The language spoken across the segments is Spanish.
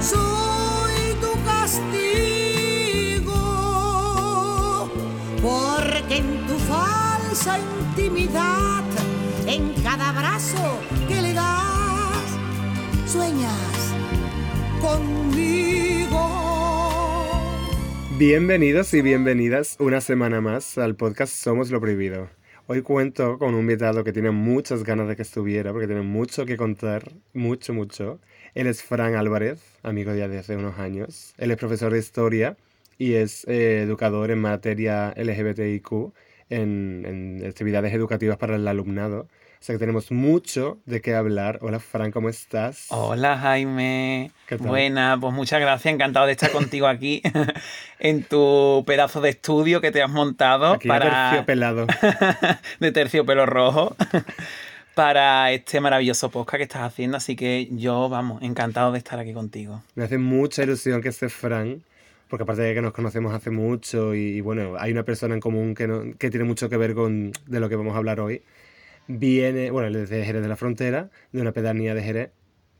Soy tu castigo, porque en tu falsa intimidad, en cada abrazo que le das, sueñas conmigo. Bienvenidos y bienvenidas una semana más al podcast Somos lo Prohibido. Hoy cuento con un invitado que tiene muchas ganas de que estuviera, porque tiene mucho que contar, mucho, mucho. Él es Fran Álvarez, amigo ya de hace unos años. Él es profesor de historia y es eh, educador en materia LGBTIQ, en, en actividades educativas para el alumnado. O sea que tenemos mucho de qué hablar. Hola, Fran, ¿cómo estás? Hola, Jaime. ¿Qué tal? Buena, pues muchas gracias. Encantado de estar contigo aquí en tu pedazo de estudio que te has montado Aquí de para terciopelado. de terciopelo rojo para este maravilloso podcast que estás haciendo. Así que yo, vamos, encantado de estar aquí contigo. Me hace mucha ilusión que esté Fran, porque aparte de que nos conocemos hace mucho y, bueno, hay una persona en común que, no- que tiene mucho que ver con de lo que vamos a hablar hoy. Viene, bueno, él es de Jerez de la Frontera, de una pedanía de Jerez,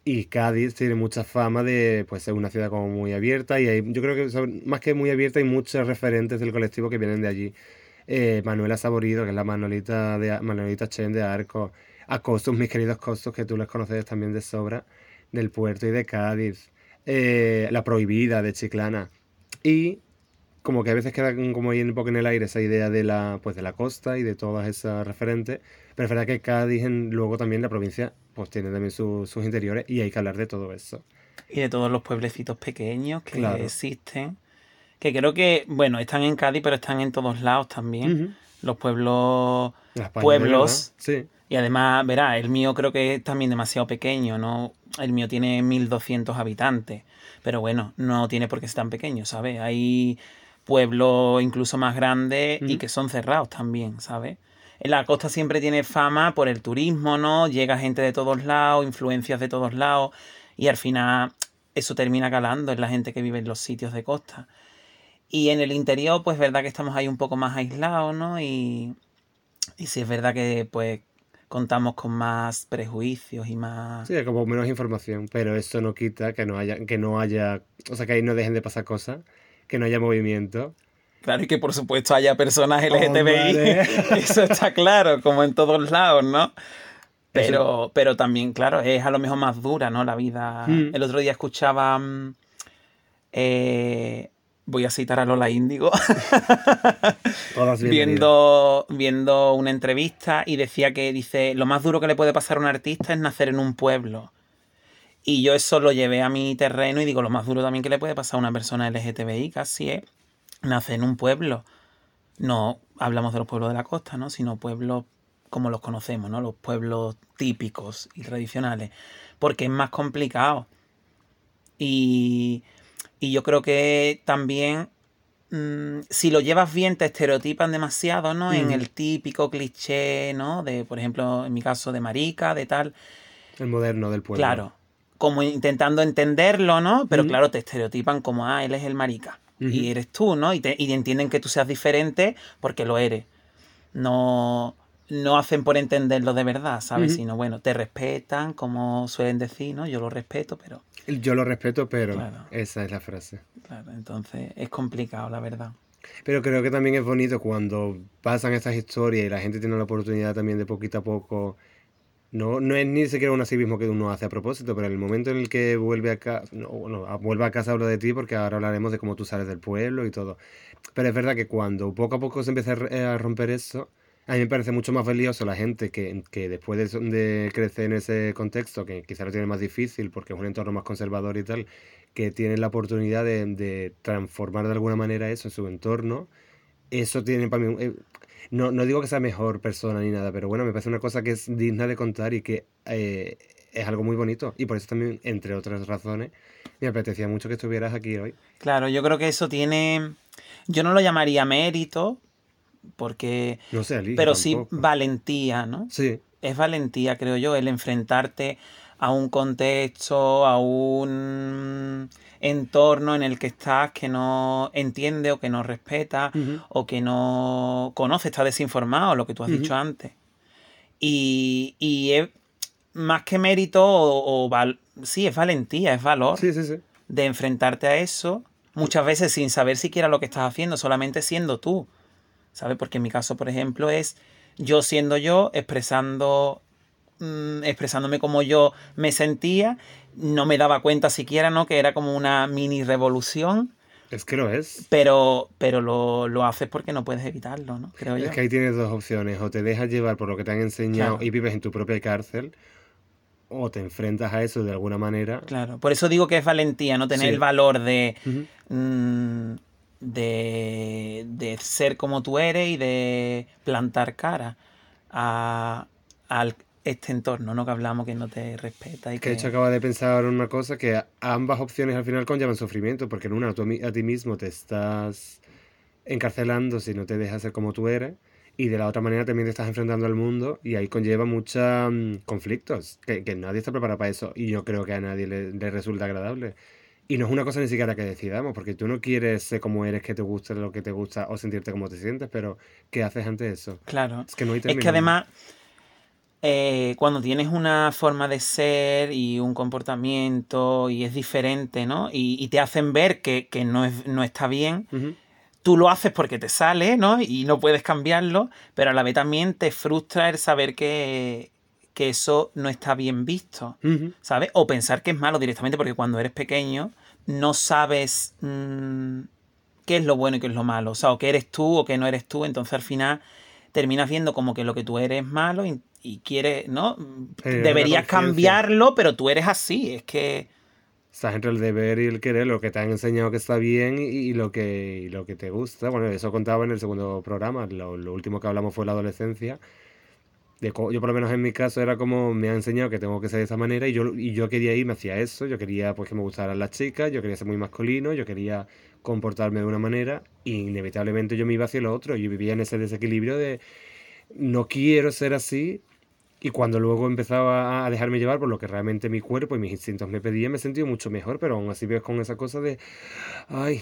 y Cádiz tiene mucha fama de pues, ser una ciudad como muy abierta, y hay, yo creo que más que muy abierta hay muchos referentes del colectivo que vienen de allí. Eh, Manuela Saborido, que es la Manolita, de, Manolita Chen de Arco, a Costos, mis queridos Costos, que tú les conoces también de sobra, del puerto y de Cádiz, eh, La Prohibida de Chiclana, y como que a veces queda como ahí un poco en el aire esa idea de la, pues de la costa y de todas esas referentes, pero es verdad que Cádiz, en- luego también la provincia, pues tiene también su- sus interiores y hay que hablar de todo eso. Y de todos los pueblecitos pequeños que Claro. existen. Que creo que, bueno, están en Cádiz, pero están en todos lados también. Los pueblos pueblos. Sí. Y además, verá, el mío creo que es también demasiado pequeño, ¿no? El mío tiene 1200 habitantes, pero bueno, no tiene por qué ser tan pequeño, ¿sabes? Hay pueblos incluso más grandes y que son cerrados también, ¿sabes? En la costa siempre tiene fama por el turismo, ¿no? Llega gente de todos lados, influencias de todos lados, y al final eso termina calando en la gente que vive en los sitios de costa. Y en el interior, pues verdad que estamos ahí un poco más aislados, ¿no? Y, y sí es verdad que pues contamos con más prejuicios y más... Sí, como menos información, pero eso no quita que no haya, que no haya, o sea, que ahí no dejen de pasar cosas, que no haya movimiento. Claro, y que por supuesto haya personas LGTBI, eso está claro, como en todos lados, ¿no? Pero, pero también, claro, es a lo mejor más dura, ¿no? La vida. Mm. El otro día escuchaba... mm, eh, voy a citar a Lola Índigo. Viendo, viendo una entrevista y decía que dice, lo más duro que le puede pasar a un artista es nacer en un pueblo. Y yo eso lo llevé a mi terreno y digo, lo más duro también que le puede pasar a una persona LGTBI casi es nacer en un pueblo. No hablamos de los pueblos de la costa, ¿no? Sino pueblos como los conocemos, ¿no? Los pueblos típicos y tradicionales. Porque es más complicado. Y, y yo creo que también mm, si lo llevas bien te estereotipan demasiado, ¿no? En el típico cliché, ¿no? De, por ejemplo, en mi caso, de marica, de tal. El moderno del pueblo. Claro. Como intentando entenderlo, ¿no? Pero claro, te estereotipan como, ah, él es el marica. Y eres tú, ¿no? Y, te- y entienden que tú seas diferente porque lo eres. No, no hacen por entenderlo de verdad, ¿sabes? Sino, bueno, te respetan, como suelen decir, ¿no? Yo lo respeto, pero, Yo lo respeto, pero Claro. esa es la frase. claro, entonces es complicado, la verdad. Pero creo que también es bonito cuando pasan estas historias y la gente tiene la oportunidad también de poquito a poco. No, no es ni siquiera un activismo que uno hace a propósito, pero en el momento en el que vuelve a casa, no, vuelve a casa hablo de ti porque ahora hablaremos de cómo tú sales del pueblo y todo. Pero es verdad que cuando poco a poco se empieza a a romper eso, a mí me parece mucho más valioso la gente que, que después de, de crecer en ese contexto, que quizá lo tiene más difícil porque es un entorno más conservador y tal, que tienen la oportunidad de, transformar de alguna manera eso en su entorno. Eso tiene para mí... eh, no, no digo que sea mejor persona ni nada, pero bueno, me parece una cosa que es digna de contar y que eh, es algo muy bonito. Y por eso también, entre otras razones, me apetecía mucho que estuvieras aquí hoy. Claro, yo creo que eso tiene. Yo no lo llamaría mérito, porque. No sé, pero sí valentía, ¿no? Sí, Es valentía, creo yo, el enfrentarte a un contexto, a un entorno en el que estás que no entiende o que no respeta o que no conoce, está desinformado, lo que tú has dicho antes. Y, y es más que mérito o, o val- sí, es valentía, es valor sí, sí, sí. de enfrentarte a eso, muchas veces sin saber siquiera lo que estás haciendo, solamente siendo tú. ¿Sabes? Porque en mi caso, por ejemplo, es yo siendo yo, expresando, mm, expresándome como yo me sentía, no me daba cuenta siquiera, ¿no? Que era como una mini revolución, Es que lo es. pero, pero lo, lo haces porque no puedes evitarlo, ¿no? Creo yo. Es que ahí tienes dos opciones. O te dejas llevar por lo que te han enseñado Claro. y vives en tu propia cárcel, o te enfrentas a eso de alguna manera. Claro, por eso digo que es valentía, no tener Sí. el valor de, de, de ser como tú eres y de plantar cara a, al este entorno, ¿no? Que hablamos que no te respeta y Que que... de hecho acaba de pensar en una cosa que ambas opciones al final conllevan sufrimiento, porque en una tú a, ti mismo te estás encarcelando si no te dejas ser como tú eres, y de la otra manera también te estás enfrentando al mundo y ahí conlleva muchos conflictos, que, que nadie está preparado para eso y yo creo que a nadie le, le resulta agradable. Y no es una cosa ni siquiera que decidamos, porque tú no quieres ser como eres, que te guste lo que te gusta o sentirte como te sientes, pero ¿qué haces ante eso? Claro. Es que no hay Es que término. además, eh, cuando tienes una forma de ser y un comportamiento y es diferente, ¿no? Y, y te hacen ver que, que no, es, no está bien, tú lo haces porque te sale, ¿no? Y no puedes cambiarlo, pero a la vez también te frustra el saber que, que eso no está bien visto. ¿sabes? O pensar que es malo directamente porque cuando eres pequeño no sabes mm, qué es lo bueno y qué es lo malo, o sea, o que eres tú o que no eres tú, entonces al final terminas viendo como que lo que tú eres es malo y, y quieres, ¿no? Generar Deberías una conciencia. cambiarlo, pero tú eres así, es que... Estás entre el deber y el querer, lo que te han enseñado que está bien y, y lo que, y lo que te gusta. Bueno, eso contaba en el segundo programa. Lo, lo último que hablamos fue la adolescencia. Yo por lo menos en mi caso era como me han enseñado que tengo que ser de esa manera y yo, y yo quería irme hacia eso. Yo quería pues que me gustaran las chicas, yo quería ser muy masculino, yo quería comportarme de una manera y inevitablemente yo me iba hacia lo otro. Yo vivía en ese desequilibrio de no quiero ser así y cuando luego empezaba a dejarme llevar por lo que realmente mi cuerpo y mis instintos me pedían, me sentí mucho mejor, pero aún así ves con esa cosa de, ay,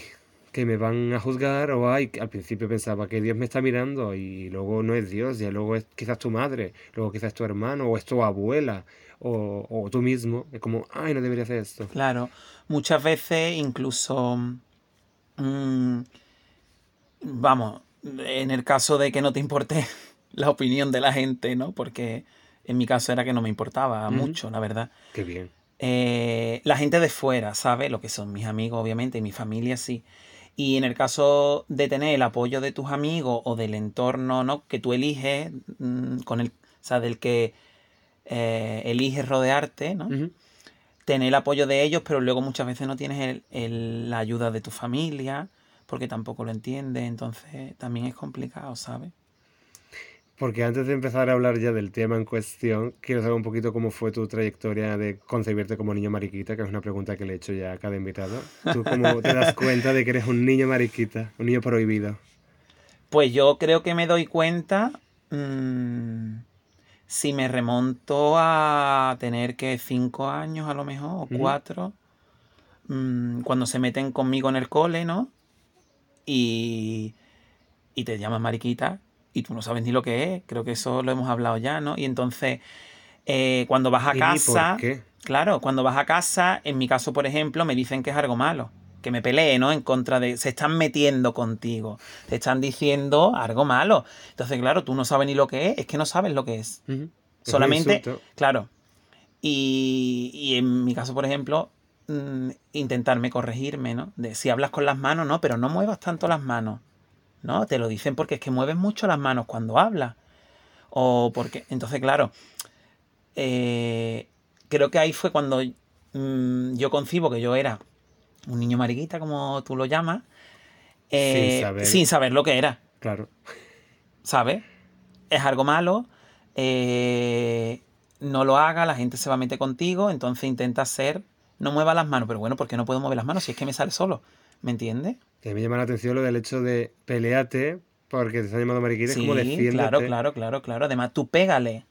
que me van a juzgar, o ay, que al principio pensaba que Dios me está mirando y luego no es Dios, ya luego es quizás tu madre, luego quizás tu hermano, o es tu abuela, o, o tú mismo. Es como, ay, no debería hacer esto. Claro, muchas veces incluso, mm, vamos, en el caso de que no te importe la opinión de la gente, ¿no? Porque en mi caso era que no me importaba mucho, la verdad. Qué bien. Eh, la gente de fuera, ¿sabe? Lo que son mis amigos, obviamente, y mi familia, sí. Y en el caso de tener el apoyo de tus amigos o del entorno, ¿no? Que tú eliges, mm, con el, o sea, del que eh, eliges rodearte, ¿no? Tener el apoyo de ellos, pero luego muchas veces no tienes el- el- la ayuda de tu familia, porque tampoco lo entiendes, entonces también es complicado, ¿sabes? Porque antes de empezar a hablar ya del tema en cuestión, quiero saber un poquito cómo fue tu trayectoria de concebirte como niño mariquita, que es una pregunta que le he hecho ya a cada invitado. ¿Tú cómo te das cuenta de que eres un niño mariquita, un niño prohibido? Pues yo creo que me doy cuenta mm, si me remonto a tener que cinco años a lo mejor, o cuatro, mm, cuando se meten conmigo en el cole, ¿no? Y, y te llaman mariquita y tú no sabes ni lo que es, creo que eso lo hemos hablado ya, ¿no? Y entonces, eh, cuando vas a ¿Y ni casa... por qué? Claro, cuando vas a casa, en mi caso, por ejemplo, me dicen que es algo malo, que me pelee, ¿no? En contra de... Se están metiendo contigo, te están diciendo algo malo. Entonces, claro, tú no sabes ni lo que es, es que no sabes lo que es. Solamente, claro. Y, y en mi caso, por ejemplo, mm, intentarme corregirme, ¿no? De si hablas con las manos, no, pero no muevas tanto las manos. ¿No? Te lo dicen porque es que mueves mucho las manos cuando hablas. O porque. Entonces, claro. eh, creo que ahí fue cuando mm, yo concibo que yo era un niño mariquita, como tú lo llamas. eh, saber. sin saber lo que era. Claro. ¿sabes? Es algo malo. eh, no lo haga, la gente se va a meter contigo, entonces intenta hacer, no mueva las manos, pero bueno, ¿por qué no puedo mover las manos si es que me sale solo? ¿Me entiendes? Que me llama la atención lo del hecho de peleate porque te están llamando mariquita, es como Sí, defiéndete. claro, claro, claro, claro. Además, tú pégale,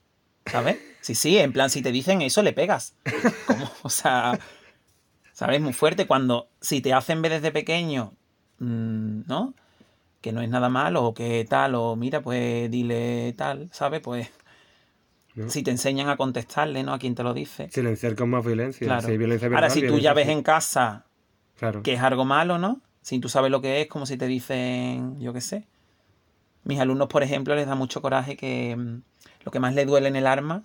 ¿sabes? Sí, sí, en plan, si te dicen eso, le pegas. O sea, ¿sabes? Muy fuerte. Cuando, si te hacen ver desde pequeño, mm, ¿no? Que no es nada malo, o que tal, o mira, pues dile tal, ¿sabes? Pues ¿no? si te enseñan a contestarle, ¿no? A quien te lo dice. Silenciar con más violencia. Claro. Si violencia Ahora, verbal, si tú violencia ya ves en casa Que es algo malo, ¿no? Si tú sabes lo que es, como si te dicen, yo qué sé. Mis alumnos, por ejemplo, les da mucho coraje que mm, lo que más les duele en el arma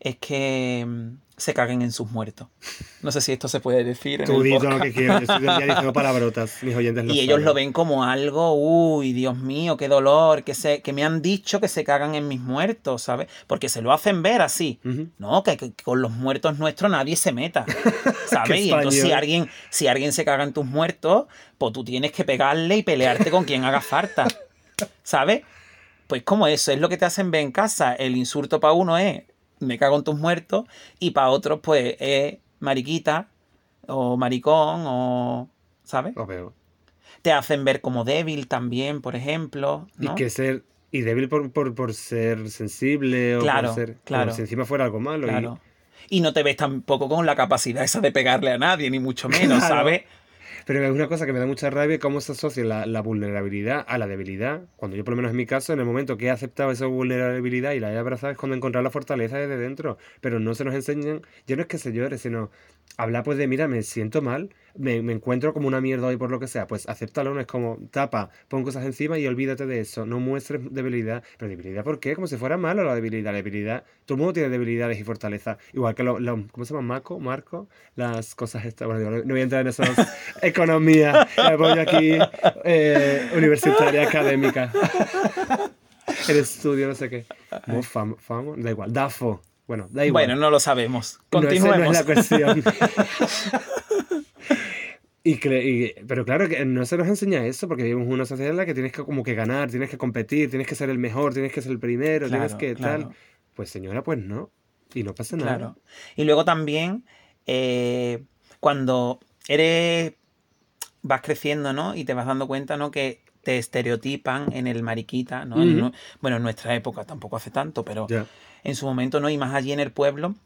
es que mm, se caguen en sus muertos. No sé si esto se puede decir Tú el di todo lo que quieras. Yo estoy diciendo palabrotas. Mis oyentes Y ellos saben. lo ven como algo, uy, Dios mío, qué dolor, que, se, que me han dicho que se cagan en mis muertos, ¿sabes? Porque se lo hacen ver así. No, que, que con los muertos nuestros nadie se meta. ¿Sabes? Y entonces si alguien, si alguien se caga en tus muertos, pues tú tienes que pegarle y pelearte con quien haga falta. ¿Sabes? Pues como eso, es lo que te hacen ver en casa. El insulto para uno es me cago en tus muertos y para otros pues es mariquita o maricón o... ¿Sabes? Lo veo. Te hacen ver como débil también, por ejemplo. ¿no? Y que ser. Y débil por, por, por ser sensible o Claro, por ser. como claro. si encima fuera algo malo. y- Claro. Y no te ves tampoco con la capacidad esa de pegarle a nadie, ni mucho menos, Claro. ¿sabes? Pero es una cosa que me da mucha rabia cómo se asocia la, la vulnerabilidad a la debilidad. Cuando yo, por lo menos en mi caso, en el momento que he aceptado esa vulnerabilidad y la he abrazado es cuando he encontrado la fortaleza desde dentro. Pero no se nos enseñan, ya no es que se llore, sino hablar pues de, mira, me siento mal, me, me encuentro como una mierda hoy por lo que sea. Pues acéptalo, no es como tapa, pon cosas encima y olvídate de eso. No muestres debilidad. Pero debilidad, ¿por qué? Como si fuera malo la debilidad. La debilidad, todo el mundo tiene debilidades y fortalezas. Igual que los, los- ¿cómo se llama? Marco, Marco, las cosas estas. Bueno, no voy a entrar en esas economía. Me voy aquí, eh, universitaria, académica. El estudio, no sé qué. Mo- fam- famo, da igual. DAFO. Bueno, da igual. Bueno, no lo sabemos. No, esa Continuemos. no es la cuestión. Y y- pero claro que no se nos enseña eso porque vivimos en una sociedad en la que tienes que como que ganar, tienes que competir, tienes que ser el mejor, tienes que ser el primero, tienes Claro, que claro. tal. Pues señora, pues no. Y no pasa nada. Claro. Y luego también, eh, cuando eres. vas creciendo, ¿no? Y te vas dando cuenta, ¿no? Que te estereotipan en el mariquita, ¿no? En bueno, en nuestra época tampoco hace tanto, pero Ya. en su momento, ¿no? Y más allí en el pueblo,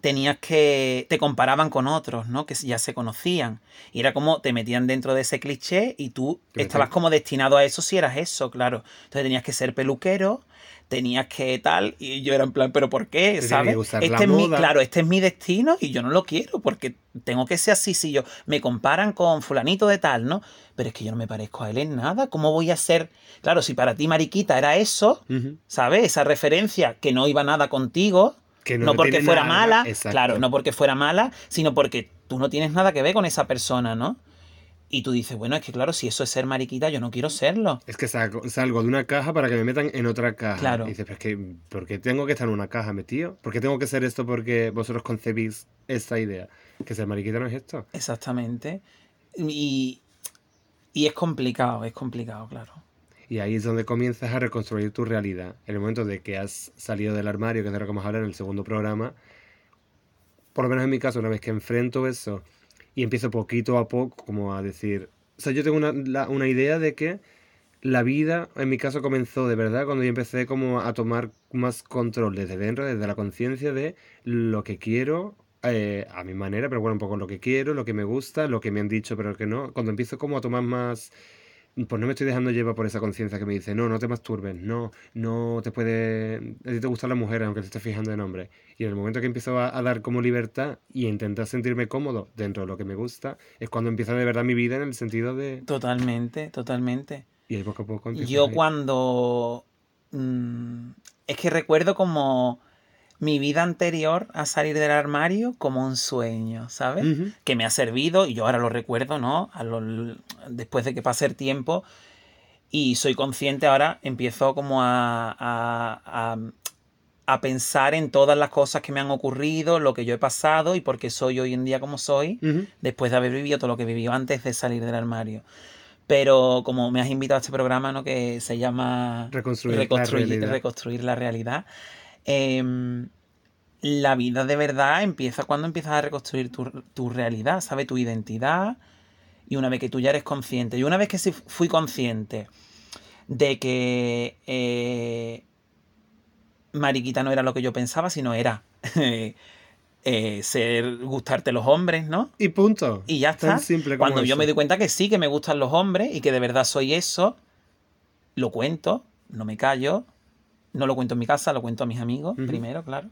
tenías que. te comparaban con otros, ¿no? Que ya se conocían. Y era como te metían dentro de ese cliché y tú estabas como destinado a eso si eras eso, claro. Entonces tenías que ser peluquero. Tenías que tal, y yo era en plan, ¿pero por qué? ¿Sabes? Este es mi, claro, este es mi destino y yo no lo quiero porque tengo que ser así. Si yo me comparan con fulanito de tal, ¿no? Pero es que yo no me parezco a él en nada. ¿Cómo voy a ser? Claro, si para ti, Mariquita, era eso. ¿sabes? Esa referencia que no iba nada contigo, Que no, porque fuera nada, mala, exacto. claro, no porque fuera mala, sino porque tú no tienes nada que ver con esa persona, ¿no? Y tú dices, bueno, es que claro, si eso es ser mariquita, yo no quiero serlo. Es que saco- salgo de una caja para que me metan en otra caja. Claro. Y dices, pero es que, ¿por qué tengo que estar en una caja metido? ¿Por qué tengo que ser esto porque vosotros concebís esta idea? Que ser mariquita no es esto. Exactamente. Y, y es complicado, es complicado, claro. Y ahí es donde comienzas a reconstruir tu realidad. En el momento de que has salido del armario, que es de lo que vamos a hablar en el segundo programa, por lo menos en mi caso, una vez que enfrento eso y empiezo poquito a poco como a decir, o sea, yo tengo una, una idea de que la vida, en mi caso, comenzó de verdad cuando yo empecé como a tomar más control desde dentro, desde la conciencia de lo que quiero, eh, a mi manera, pero bueno, un poco lo que quiero, lo que me gusta, lo que me han dicho, pero que no. Cuando empiezo como a tomar más pues no me estoy dejando llevar por esa conciencia que me dice, no, no te masturbes, no, no te puede, a ti te gustan las mujeres aunque te estés fijando en hombres. Y en el momento que empiezo a, a dar como libertad y a intentar sentirme cómodo dentro de lo que me gusta, es cuando empieza de verdad mi vida en el sentido de... Totalmente, totalmente. Y ahí poco a poco Yo cuando... mm, es que recuerdo como mi vida anterior a salir del armario como un sueño, ¿sabes? Ujú. Que me ha servido y yo ahora lo recuerdo, ¿no? A lo- después de que pase el tiempo y soy consciente ahora, empiezo como a, a, a- a pensar en todas las cosas que me han ocurrido, lo que yo he pasado y por qué soy hoy en día como soy Ujú. después de haber vivido todo lo que vivió antes de salir del armario. Pero como me has invitado a este programa, ¿no? Que se llama Reconstruir la Reconstruir, realidad. reconstruir la realidad. Em, la vida de verdad empieza cuando empiezas a reconstruir tu, realidad, ¿sabes? Tu identidad. Y una vez que tú ya eres consciente. Y una vez que fui consciente de que eh, Mariquita no era lo que yo pensaba, sino era eh, ser gustarte los hombres, ¿no? Y punto. Y ya está. simple Cuando yo me di cuenta que sí, que me gustan los hombres y que de verdad soy eso, lo cuento, no me callo, no lo cuento en mi casa, lo cuento a mis amigos primero, claro.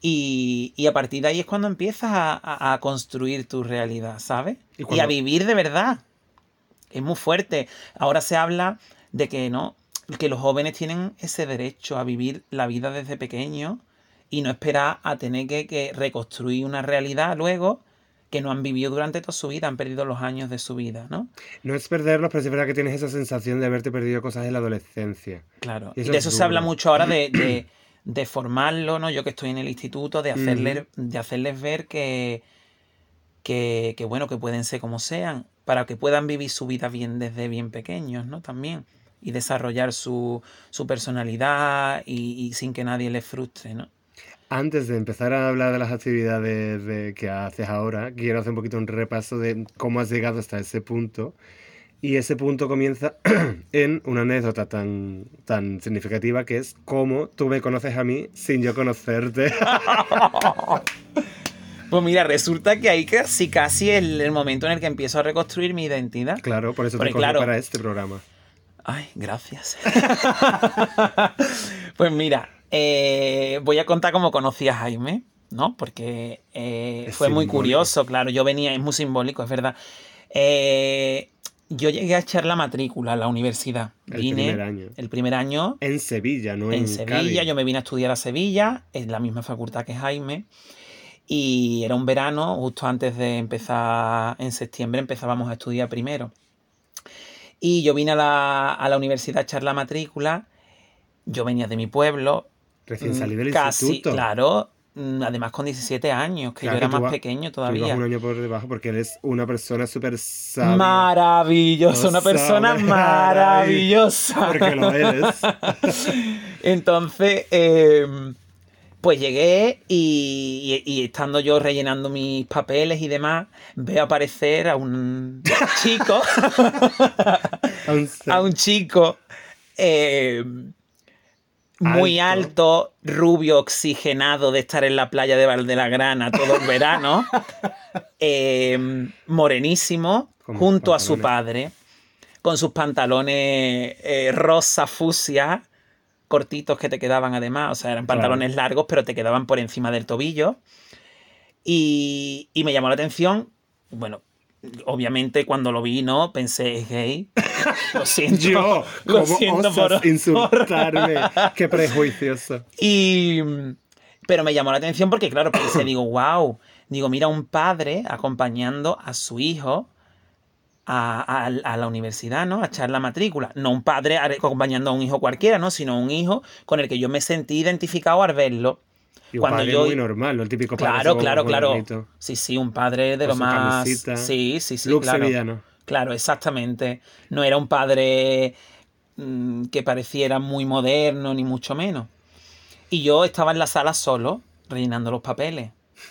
Y, a partir de ahí es cuando empiezas a, construir tu realidad, ¿sabes? ¿Y, a vivir de verdad. Es muy fuerte. Ahora se habla de que no, que los jóvenes tienen ese derecho a vivir la vida desde pequeño y no esperar a tener que, reconstruir una realidad luego que no han vivido durante toda su vida, han perdido los años de su vida, ¿no? No es perderlos, pero es verdad que tienes esa sensación de haberte perdido cosas en la adolescencia. Claro, y, de eso se habla mucho ahora de, de, formarlo, ¿no? Yo que estoy en el instituto, de, hacerles, de hacerles ver que, que, que, bueno, que pueden ser como sean, para que puedan vivir su vida bien desde bien pequeños, ¿no? También. Y desarrollar su, su personalidad y, y sin que nadie les frustre, ¿no? Antes de empezar a hablar de las actividades que haces ahora, quiero hacer un poquito un repaso de cómo has llegado hasta ese punto. Y ese punto comienza en una anécdota tan, tan significativa que es cómo tú me conoces a mí sin yo conocerte. Pues mira, resulta que ahí casi casi es el, momento en el que empiezo a reconstruir mi identidad. Claro, por eso te claro, para este programa. Ay, gracias. pues mira, eh, voy a contar cómo conocí a Jaime, ¿no? Porque eh, fue muy curioso, claro. Yo venía, es muy simbólico, es verdad. Eh, yo llegué a echar la matrícula a la universidad. El primer año. El primer año. En Sevilla, ¿no? En, Sevilla, yo me vine a estudiar a Sevilla, en la misma facultad que Jaime. Y era un verano, justo antes de empezar, en septiembre empezábamos a estudiar primero. Y yo vine a la, a la universidad a echar la matrícula. Yo venía de mi pueblo, Recién mm, salí del Casi, claro. Mm, además con 17 años, que yo era más pequeño todavía. un año por debajo porque eres una persona súper sabia. Maravillosa, una persona maravillosa. Porque lo eres. Entonces, em, pues llegué y, estando yo rellenando mis papeles y demás, veo aparecer a un chico. a un chico. Eh, muy alto. rubio, oxigenado de estar en la playa de Valdelagrana todo el verano, em, morenísimo, junto a su padre, con sus pantalones eh, rosa fusia, cortitos que te quedaban además, o sea, eran pantalones largos, pero te quedaban por encima del tobillo. Y, y me llamó la atención, bueno, obviamente cuando lo vi, ¿no? Pensé, es gay. Lo siento. Yo, lo siento por insultarme. Qué prejuicioso. Y. Pero me llamó la atención porque, claro, pensé, digo, wow. Digo, mira, un padre acompañando a su hijo a, a, la universidad, ¿no? A echar la matrícula. No un padre acompañando a un hijo cualquiera, ¿no? Sino un hijo con el que yo me sentí identificado al verlo. Y cuando yo... muy normal, ¿no? El típico padre. Claro, claro, claro. Sí, sí, un padre de lo más. Sí, sí, sí. claro. Claro, exactamente. No era un padre mm, que pareciera muy moderno, ni mucho menos. Y yo estaba en la sala solo, rellenando los papeles.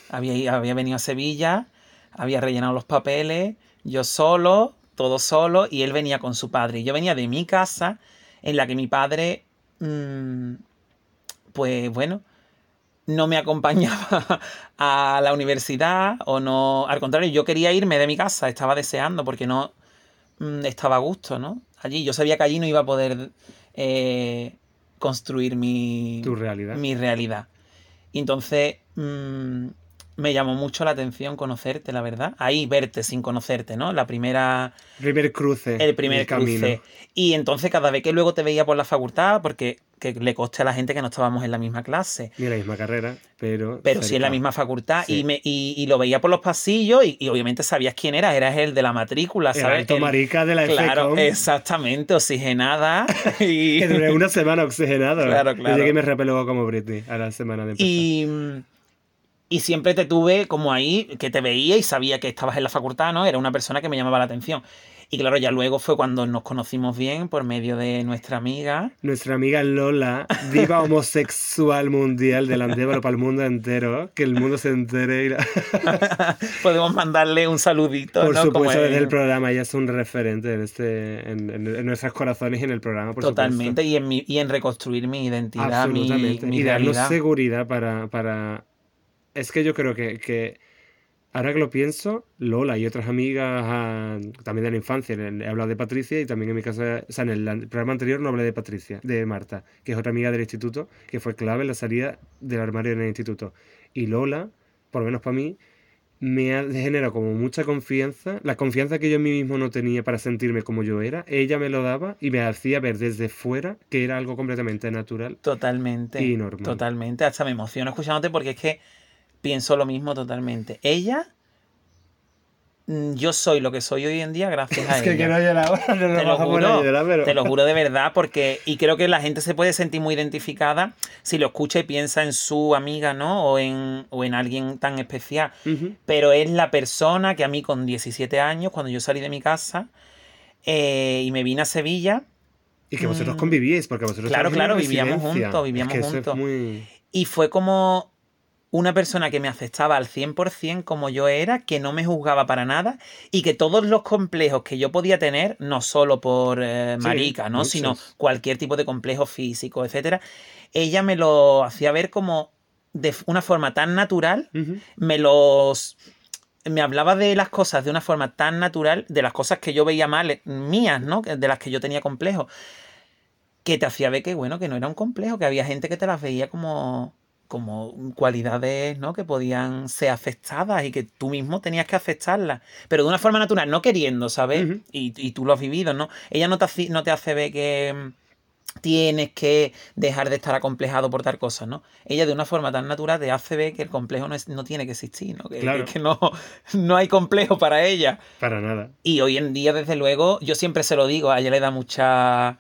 Había, había venido a Sevilla, había rellenado los papeles, yo solo, todo solo, y él venía con su padre. Yo venía de mi casa, en la que mi padre, mm, pues bueno, no me acompañaba a la universidad o no, al contrario, yo quería irme de mi casa, estaba deseando porque no mm, estaba a gusto, ¿no? Allí yo sabía que allí no iba a poder eh, construir mi, realidad. mi realidad. Y entonces mm, me llamó mucho la atención conocerte, la verdad. Ahí verte sin conocerte, ¿no? La primera... Primer cruce. El primer cruce. Y entonces cada vez que luego te veía por la facultad, porque que le coste a la gente que no estábamos en la misma clase. Ni en la misma carrera, pero... Pero sí en la misma facultad. Y, me, y, lo veía por los pasillos y, obviamente sabías quién era. Eras el de la matrícula, ¿sabes? El marica de la Claro, exactamente, oxigenada. y... que duré una semana oxigenado. Claro, claro. Llegué y me repeló como Britney a la semana de empezar. Y... Y siempre te tuve como ahí, que te veía y sabía que estabas en la facultad, ¿no? Era una persona que me llamaba la atención. Y claro, ya luego fue cuando nos conocimos bien por medio de nuestra amiga. Nuestra amiga Lola, diva homosexual mundial del Andévalo para el mundo entero, que el mundo se entere. y la- Podemos mandarle un saludito. Por ¿no? Supuesto, desde es- el programa, ella es un referente en, este, en, en- en nuestros corazones y en el programa, por Totalmente. Y en, mi- y en reconstruir mi identidad, mi, Absolutamente. mi y darnos realidad. seguridad para, para... Es que yo creo que, que ahora que lo pienso, Lola y otras amigas ah, también de la infancia, he hablado de Patricia y también en mi casa, o sea, en el, programa anterior no hablé de Patricia, de Marta, que es otra amiga del instituto, que fue clave en la salida del armario en el instituto. Y Lola, por lo menos para mí, me ha generado como mucha confianza, la confianza que yo en mí mismo no tenía para sentirme como yo era, ella me lo daba y me hacía ver desde fuera que era algo completamente natural. Totalmente. Y normal. Totalmente. Hasta me emociono escuchándote porque es que pienso lo mismo totalmente. Ella, mm, yo soy lo que soy hoy en día gracias a Es que ella. quiero llorar no Te lo juro, llorar, pero... te lo juro de verdad, porque, y creo que la gente se puede sentir muy identificada si lo escucha y piensa en su amiga, ¿no? O en, o en alguien tan especial. Pero es la persona que a mí con 17 años, cuando yo salí de mi casa eh, y me vine a Sevilla, Y que vosotros Mm. convivíais, porque vosotros Claro, claro, vivíamos juntos, vivíamos es que eso juntos. Es muy... Y fue como una persona que me aceptaba al 100% como yo era, que no me juzgaba para nada y que todos los complejos que yo podía tener, no solo por eh, Sí, marica, ¿no? sino cualquier tipo de complejo físico, etcétera, ella me lo hacía ver como de una forma tan natural, me los me hablaba de las cosas de una forma tan natural, de las cosas que yo veía mal eh, mías, ¿no? De las que yo tenía complejo, que te hacía ver que, bueno, que no era un complejo, que había gente que te las veía como, como cualidades, ¿no? Que podían ser afectadas y que tú mismo tenías que aceptarlas, pero de una forma natural, no queriendo, ¿sabes? Y, y tú lo has vivido, ¿no? Ella no te, hace- no te hace ver que tienes que dejar de estar acomplejado por tal cosa, ¿no? Ella de una forma tan natural te hace ver que el complejo no, es- no tiene que existir, ¿no? Que, Claro. que- que no, no hay complejo para ella. Para nada. Y hoy en día, desde luego, yo siempre se lo digo, a ella le da mucha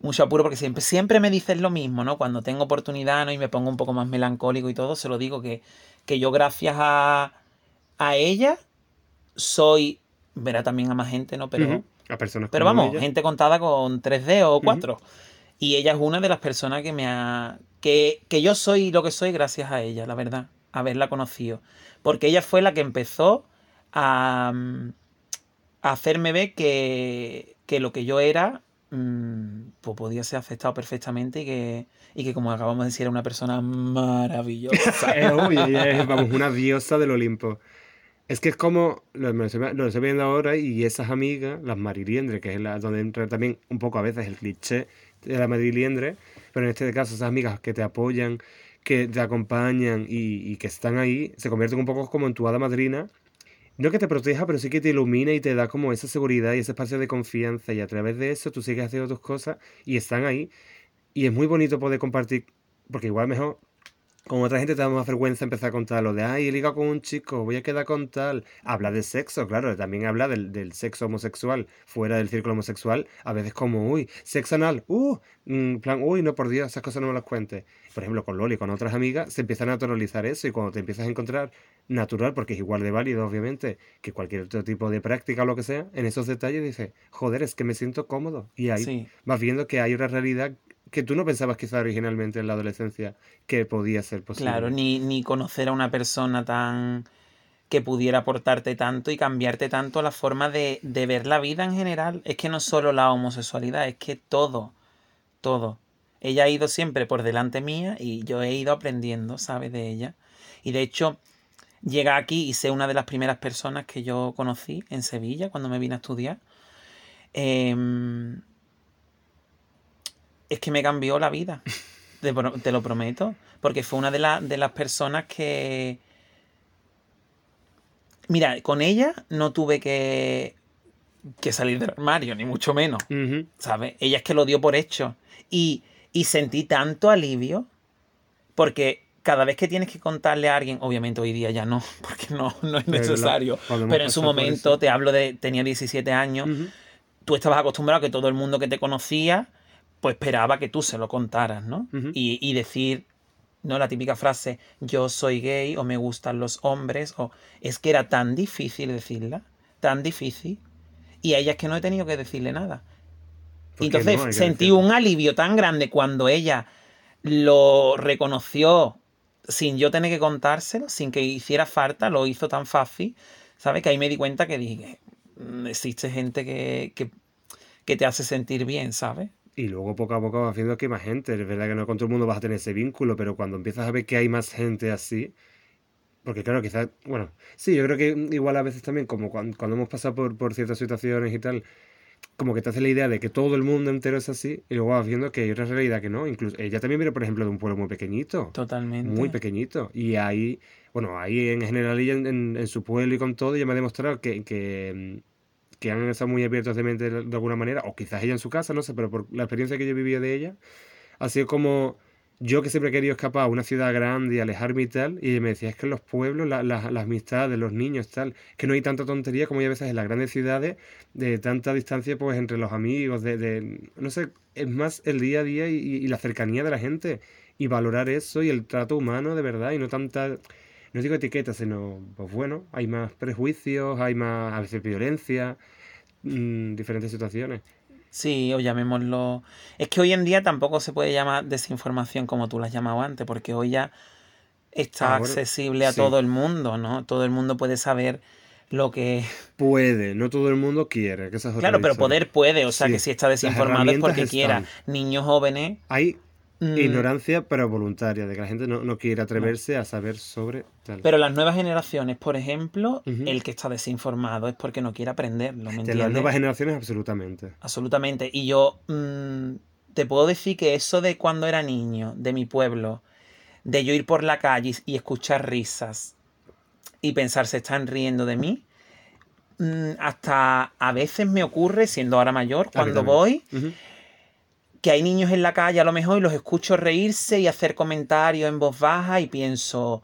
mucho apuro porque siempre, siempre me dices lo mismo, ¿no? Cuando tengo oportunidad, ¿no? Y me pongo un poco más melancólico y todo, se lo digo que, que yo gracias a, a ella soy, verá también a más gente, ¿no? Pero. A personas pero vamos, ella. gente contada con tres dedos o cuatro. Y ella es una de las personas que me ha. Que, que yo soy lo que soy gracias a ella, la verdad. Haberla conocido. Porque ella fue la que empezó a, mm, a hacerme ver que, que lo que yo era mm, pues podía ser aceptado perfectamente y que, y que, como acabamos de decir, era una persona maravillosa. Uy, ella es, vamos, una diosa del Olimpo. Es que es como, lo, lo estoy viendo ahora, y esas amigas, las mariliendres, que es la, donde entra también un poco a veces el cliché de la mariliendre, pero en este caso esas amigas que te apoyan, que te acompañan y, y que están ahí, se convierten un poco como en tu hada madrina. No que te proteja, pero sí que te ilumina y te da como esa seguridad y ese espacio de confianza, y a través de eso tú sigues haciendo tus cosas y están ahí. Y es muy bonito poder compartir, porque igual mejor con otra gente te da más vergüenza empezar a contar lo de, ay, he ligado con un chico, voy a quedar con tal. Habla de sexo, claro, también habla del, del sexo homosexual, fuera del círculo homosexual, a veces como, uy, sexo anal, uh, en plan, uy, no, por Dios, esas cosas no me las cuentes. Por ejemplo, con Loli, con otras amigas, se empieza a naturalizar eso y cuando te empiezas a encontrar natural, porque es igual de válido, obviamente, que cualquier otro tipo de práctica o lo que sea, en esos detalles dices, joder, es que me siento cómodo. Y ahí Sí. vas viendo que hay una realidad que tú no pensabas quizá originalmente en la adolescencia que podía ser posible. Claro, ni, ni conocer a una persona tan que pudiera aportarte tanto y cambiarte tanto la forma de, de ver la vida en general. Es que no solo la homosexualidad, es que todo, todo. Ella ha ido siempre por delante mía y yo he ido aprendiendo, ¿sabes? De ella. Y de hecho, llega aquí y sé una de las primeras personas que yo conocí en Sevilla cuando me vine a estudiar. Em, es que me cambió la vida. Te, lo prometo. Porque fue una de, la- de las personas que. Mira, con ella no tuve que, que salir del armario, ni mucho menos. Ujú. ¿Sabes? Ella es que lo dio por hecho. Y, y sentí tanto alivio. Porque cada vez que tienes que contarle a alguien, obviamente hoy día ya no, porque no, no es necesario. Pero en su momento, te hablo de. tenía 17 años tú estabas acostumbrado a que todo el mundo que te conocía, pues esperaba que tú se lo contaras, ¿no? Y, y decir, no la típica frase, yo soy gay o me gustan los hombres, o es que era tan difícil decirla, tan difícil. Y a ella es que no he tenido que decirle nada. ¿Por Y qué entonces no? Sentí decirlo. un alivio tan grande cuando ella lo reconoció sin yo tener que contárselo, sin que hiciera falta, lo hizo tan fácil, ¿sabes? Que ahí me di cuenta que dije, "Mm, existe gente que, que, que te hace sentir bien, ¿sabes? Y luego poco a poco vas viendo que hay más gente. Es verdad que no con todo el mundo vas a tener ese vínculo, pero cuando empiezas a ver que hay más gente así, porque claro, quizás, bueno, sí, yo creo que igual a veces también, como cuando, cuando hemos pasado por, por ciertas situaciones y tal, como que te hace la idea de que todo el mundo entero es así, y luego vas viendo que hay otra realidad que no. Incluso ella también viene, por ejemplo, de un pueblo muy pequeñito. Totalmente. Muy pequeñito. Y ahí, bueno, ahí en general ella en, en- en su pueblo y con todo, ella me ha demostrado que, que, mm, que han estado muy abiertos de mente de, alguna manera, o quizás ella en su casa, no sé, pero por la experiencia que yo he vivido de ella, ha sido como yo que siempre he querido escapar a una ciudad grande y alejarme y tal, y me decía, es que los pueblos, la- la- las amistades, los niños, tal, que no hay tanta tontería como hay a veces en las grandes ciudades, de tanta distancia pues entre los amigos, de, de- no sé, es más el día a día y, y la cercanía de la gente, y valorar eso y el trato humano de verdad, y no tanta, no digo etiquetas, sino, pues bueno, hay más prejuicios, hay más, a veces violencia, mm, diferentes situaciones. Sí, o llamémoslo. Es que hoy en día tampoco se puede llamar desinformación como tú la has llamado antes, porque hoy ya está Ah, accesible a sí. todo el mundo, ¿no? Todo el mundo puede saber lo que. Puede, no todo el mundo quiere, que Claro, pero poder puede, o sea Sí, que si está desinformado es porque quiera. Niños jóvenes. Hay mm, ignorancia, pero voluntaria, de que la gente no, no quiere atreverse a saber sobre tal. Pero las nuevas generaciones, por ejemplo, el que está desinformado es porque no quiere aprenderlo, ¿me de las nuevas generaciones, absolutamente. Absolutamente. Y yo mm, te puedo decir que eso de cuando era niño, de mi pueblo, de yo ir por la calle y escuchar risas y pensar se están riendo de mí, mm, hasta a veces me ocurre, siendo ahora mayor, cuando voy. Que hay niños en la calle a lo mejor y los escucho reírse y hacer comentarios en voz baja y pienso,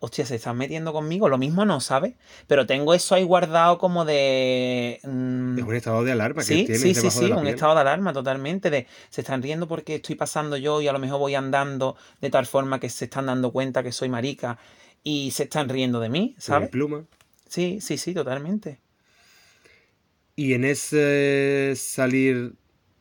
hostia, se están metiendo conmigo, lo mismo no, ¿sabes? Pero tengo eso ahí guardado como de... mm, Es un estado de alarma que Sí, tienes sí, sí, sí, un piel. estado de alarma totalmente, de se están riendo porque estoy pasando yo y a lo mejor voy andando de tal forma que se están dando cuenta que soy marica y se están riendo de mí, ¿sabes? pluma. Sí, sí, sí, totalmente. Y en ese salir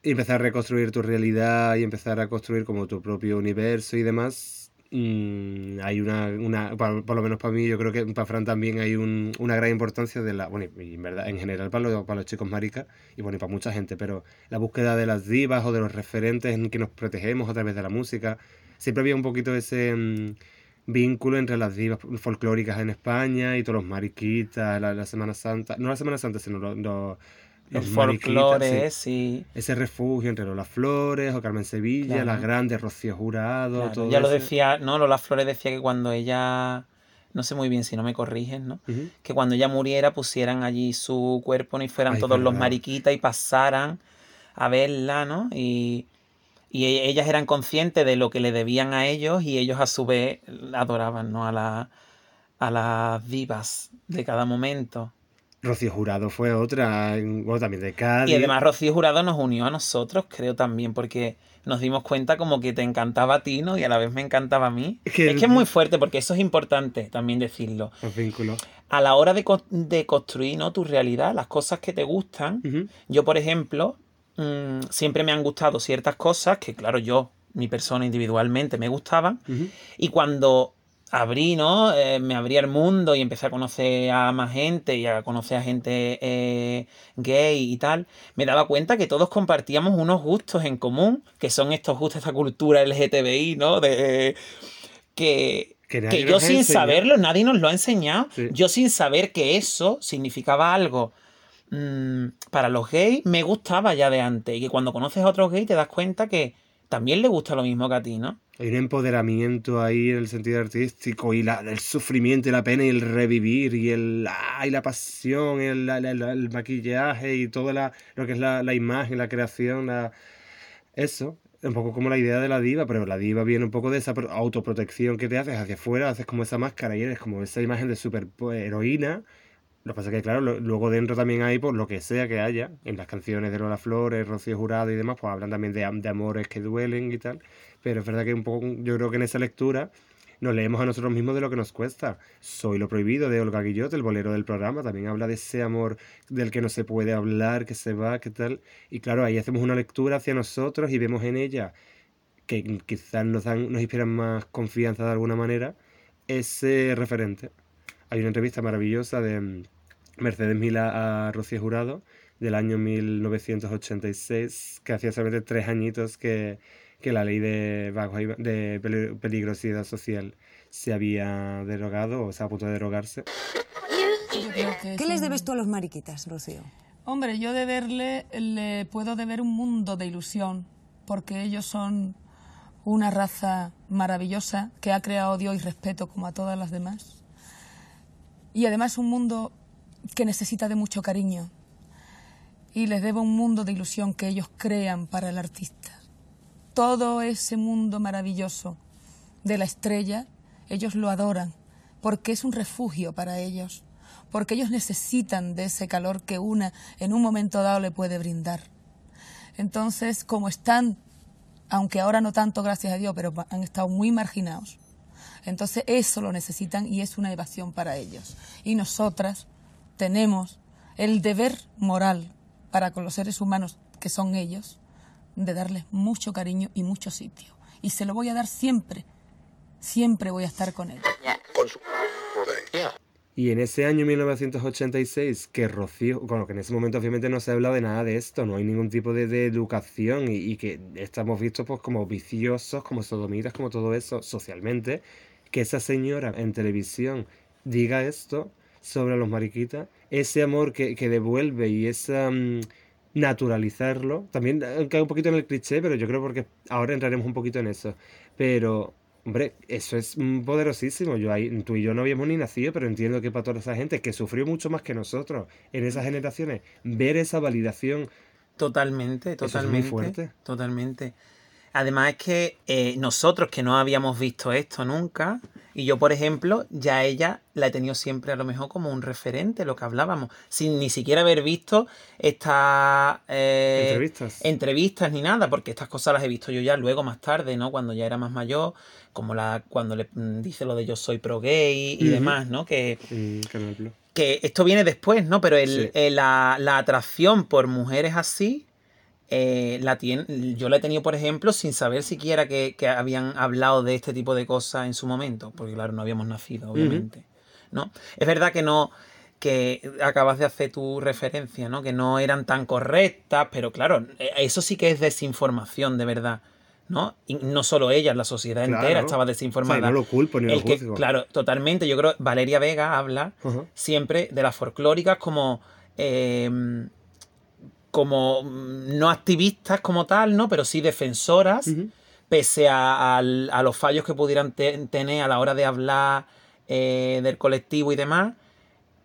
y empezar a reconstruir tu realidad y empezar a construir como tu propio universo y demás, mm, hay una, una pa- por, lo menos para mí, yo creo que para Fran también hay un- una gran importancia de la, bueno, y en verdad, en general para los, para los chicos maricas y bueno, y para mucha gente, pero la búsqueda de las divas o de los referentes en que nos protegemos a través de la música, siempre había un poquito ese mm, vínculo entre las divas folclóricas en España y todos los mariquitas, la, la Semana Santa, no la Semana Santa, sino los, los mariquitas, folclore, sí. sí. Ese refugio entre Lola Flores o Carmen Sevilla, Claro. las grandes, Rocío Jurado, claro. todo Ya lo decía, no, Lola Flores decía que cuando ella, no sé muy bien si no me corrigen, ¿no? Que cuando ella muriera pusieran allí su cuerpo ¿no? y fueran Ay, todos los mariquitas y pasaran a verla, ¿no? Y, y e- ellas eran conscientes de lo que le debían a ellos y ellos a su vez adoraban, ¿no? A, la, a las divas de cada momento. Rocío Jurado fue otra, en- bueno, también de Cádiz. Y además Rocío Jurado nos unió a nosotros, creo también, porque nos dimos cuenta como que te encantaba a ti, ¿no? Y a la vez me encantaba a mí. Es que- Es que es muy fuerte, porque eso es importante también decirlo. Los vínculos. A la hora de, de construir, ¿no? Tu realidad, las cosas que te gustan. Yo, por ejemplo, mm, siempre me han gustado ciertas cosas que, claro, yo, mi persona individualmente, me gustaban. Y cuando abrí, ¿no? Eh, me abrí al mundo y empecé a conocer a más gente y a conocer a gente eh, gay y tal, me daba cuenta que todos compartíamos unos gustos en común, que son estos gustos, esta cultura LGTBI, ¿no? De, que, Que que yo sin enseñado. saberlo, nadie nos lo ha enseñado, Sí. yo sin saber que eso significaba algo mm, para los gays, me gustaba ya de antes. Y que cuando conoces a otros gays te das cuenta que también le gusta lo mismo que a ti, ¿no? Hay un empoderamiento ahí en el sentido artístico y la- el sufrimiento y la pena y el revivir y el ah, y la pasión, el, la- el maquillaje y todo la, lo que es la, la imagen, la creación, la- eso. Un poco como la idea de la diva, pero la diva viene un poco de esa pro- autoprotección que te haces hacia afuera, haces como esa máscara y eres como esa imagen de super heroína. Lo que pasa es que, claro, luego dentro también hay, por lo que sea que haya, en las canciones de Lola Flores, Rocío Jurado y demás, pues hablan también de, de amores que duelen y tal. Pero es verdad que un poco, yo creo que en esa lectura nos leemos a nosotros mismos de lo que nos cuesta. Soy lo prohibido de Olga Guillot, el bolero del programa, también habla de ese amor del que no se puede hablar, que se va, que tal. Y claro, ahí hacemos una lectura hacia nosotros y vemos en ella que quizás nos, dan, nos inspiran más confianza de alguna manera, ese referente. Hay una entrevista maravillosa de mm, Mercedes Mila a Rocío Jurado del año 1986, que hacía solamente tres añitos que, la ley de, de peligrosidad social se había derogado o estaba a punto de derogarse. ¿Qué les debes tú a los mariquitas, Rocío? Hombre, yo deberle, le puedo deber un mundo de ilusión, porque ellos son una raza maravillosa que ha creado Dios y respeto como a todas las demás. Y además un mundo que necesita de mucho cariño. Y les debo un mundo de ilusión que ellos crean para el artista. Todo ese mundo maravilloso de la estrella, ellos lo adoran, porque es un refugio para ellos, porque ellos necesitan de ese calor que una en un momento dado le puede brindar. Entonces, como están aunque ahora no tanto, gracias a Dios, pero han estado muy marginados. Entonces eso lo necesitan y es una evasión para ellos. Y nosotras tenemos el deber moral para con los seres humanos que son ellos de darles mucho cariño y mucho sitio. Y se lo voy a dar siempre. Siempre voy a estar con ellos. Y en ese año 1986, que Rocío, bueno, que en ese momento obviamente no se habla de nada de esto, no hay ningún tipo de, educación y, que estamos vistos pues como viciosos, como sodomitas, como todo eso socialmente, que esa señora en televisión diga esto sobre los mariquitas, ese amor que, devuelve y esa... Mm, naturalizarlo, también cae un poquito en el cliché, pero yo creo porque ahora entraremos un poquito en eso, pero Hombre, eso es poderosísimo. Yo ahí, tú y yo no habíamos ni nacido, pero entiendo que para toda esa gente que sufrió mucho más que nosotros en esas generaciones, ver esa validación. Totalmente, totalmente. muy fuerte. Totalmente. Además es que eh, nosotros que no habíamos visto esto nunca, y yo, por ejemplo, ya ella la he tenido siempre a lo mejor como un referente, lo que hablábamos, sin ni siquiera haber visto estas eh, entrevistas. entrevistas ni nada, porque estas cosas las he visto yo ya luego más tarde, ¿no? Cuando ya era más mayor, como la cuando le mm, dice lo de yo soy pro gay y demás, ¿no? Que, que esto viene después, ¿no? Pero el, la, la atracción por mujeres así eh, la yo la he tenido, por ejemplo, sin saber siquiera que, habían hablado de este tipo de cosas en su momento, porque claro, no habíamos nacido, obviamente. ¿no? Es verdad que no, que acabas de hacer tu referencia, ¿no? Que no eran tan correctas, pero claro, eh, eso sí que es desinformación, de verdad. ¿no? Y no solo ella, la sociedad entera estaba desinformada. no lo culpo ni lo que, Claro, totalmente. Yo creo Valeria Vega habla siempre de las folclóricas como eh, como mm, no activistas como tal, ¿no? Pero sí defensoras, pese a, los fallos que pudieran tener a la hora de hablar eh, del colectivo y demás.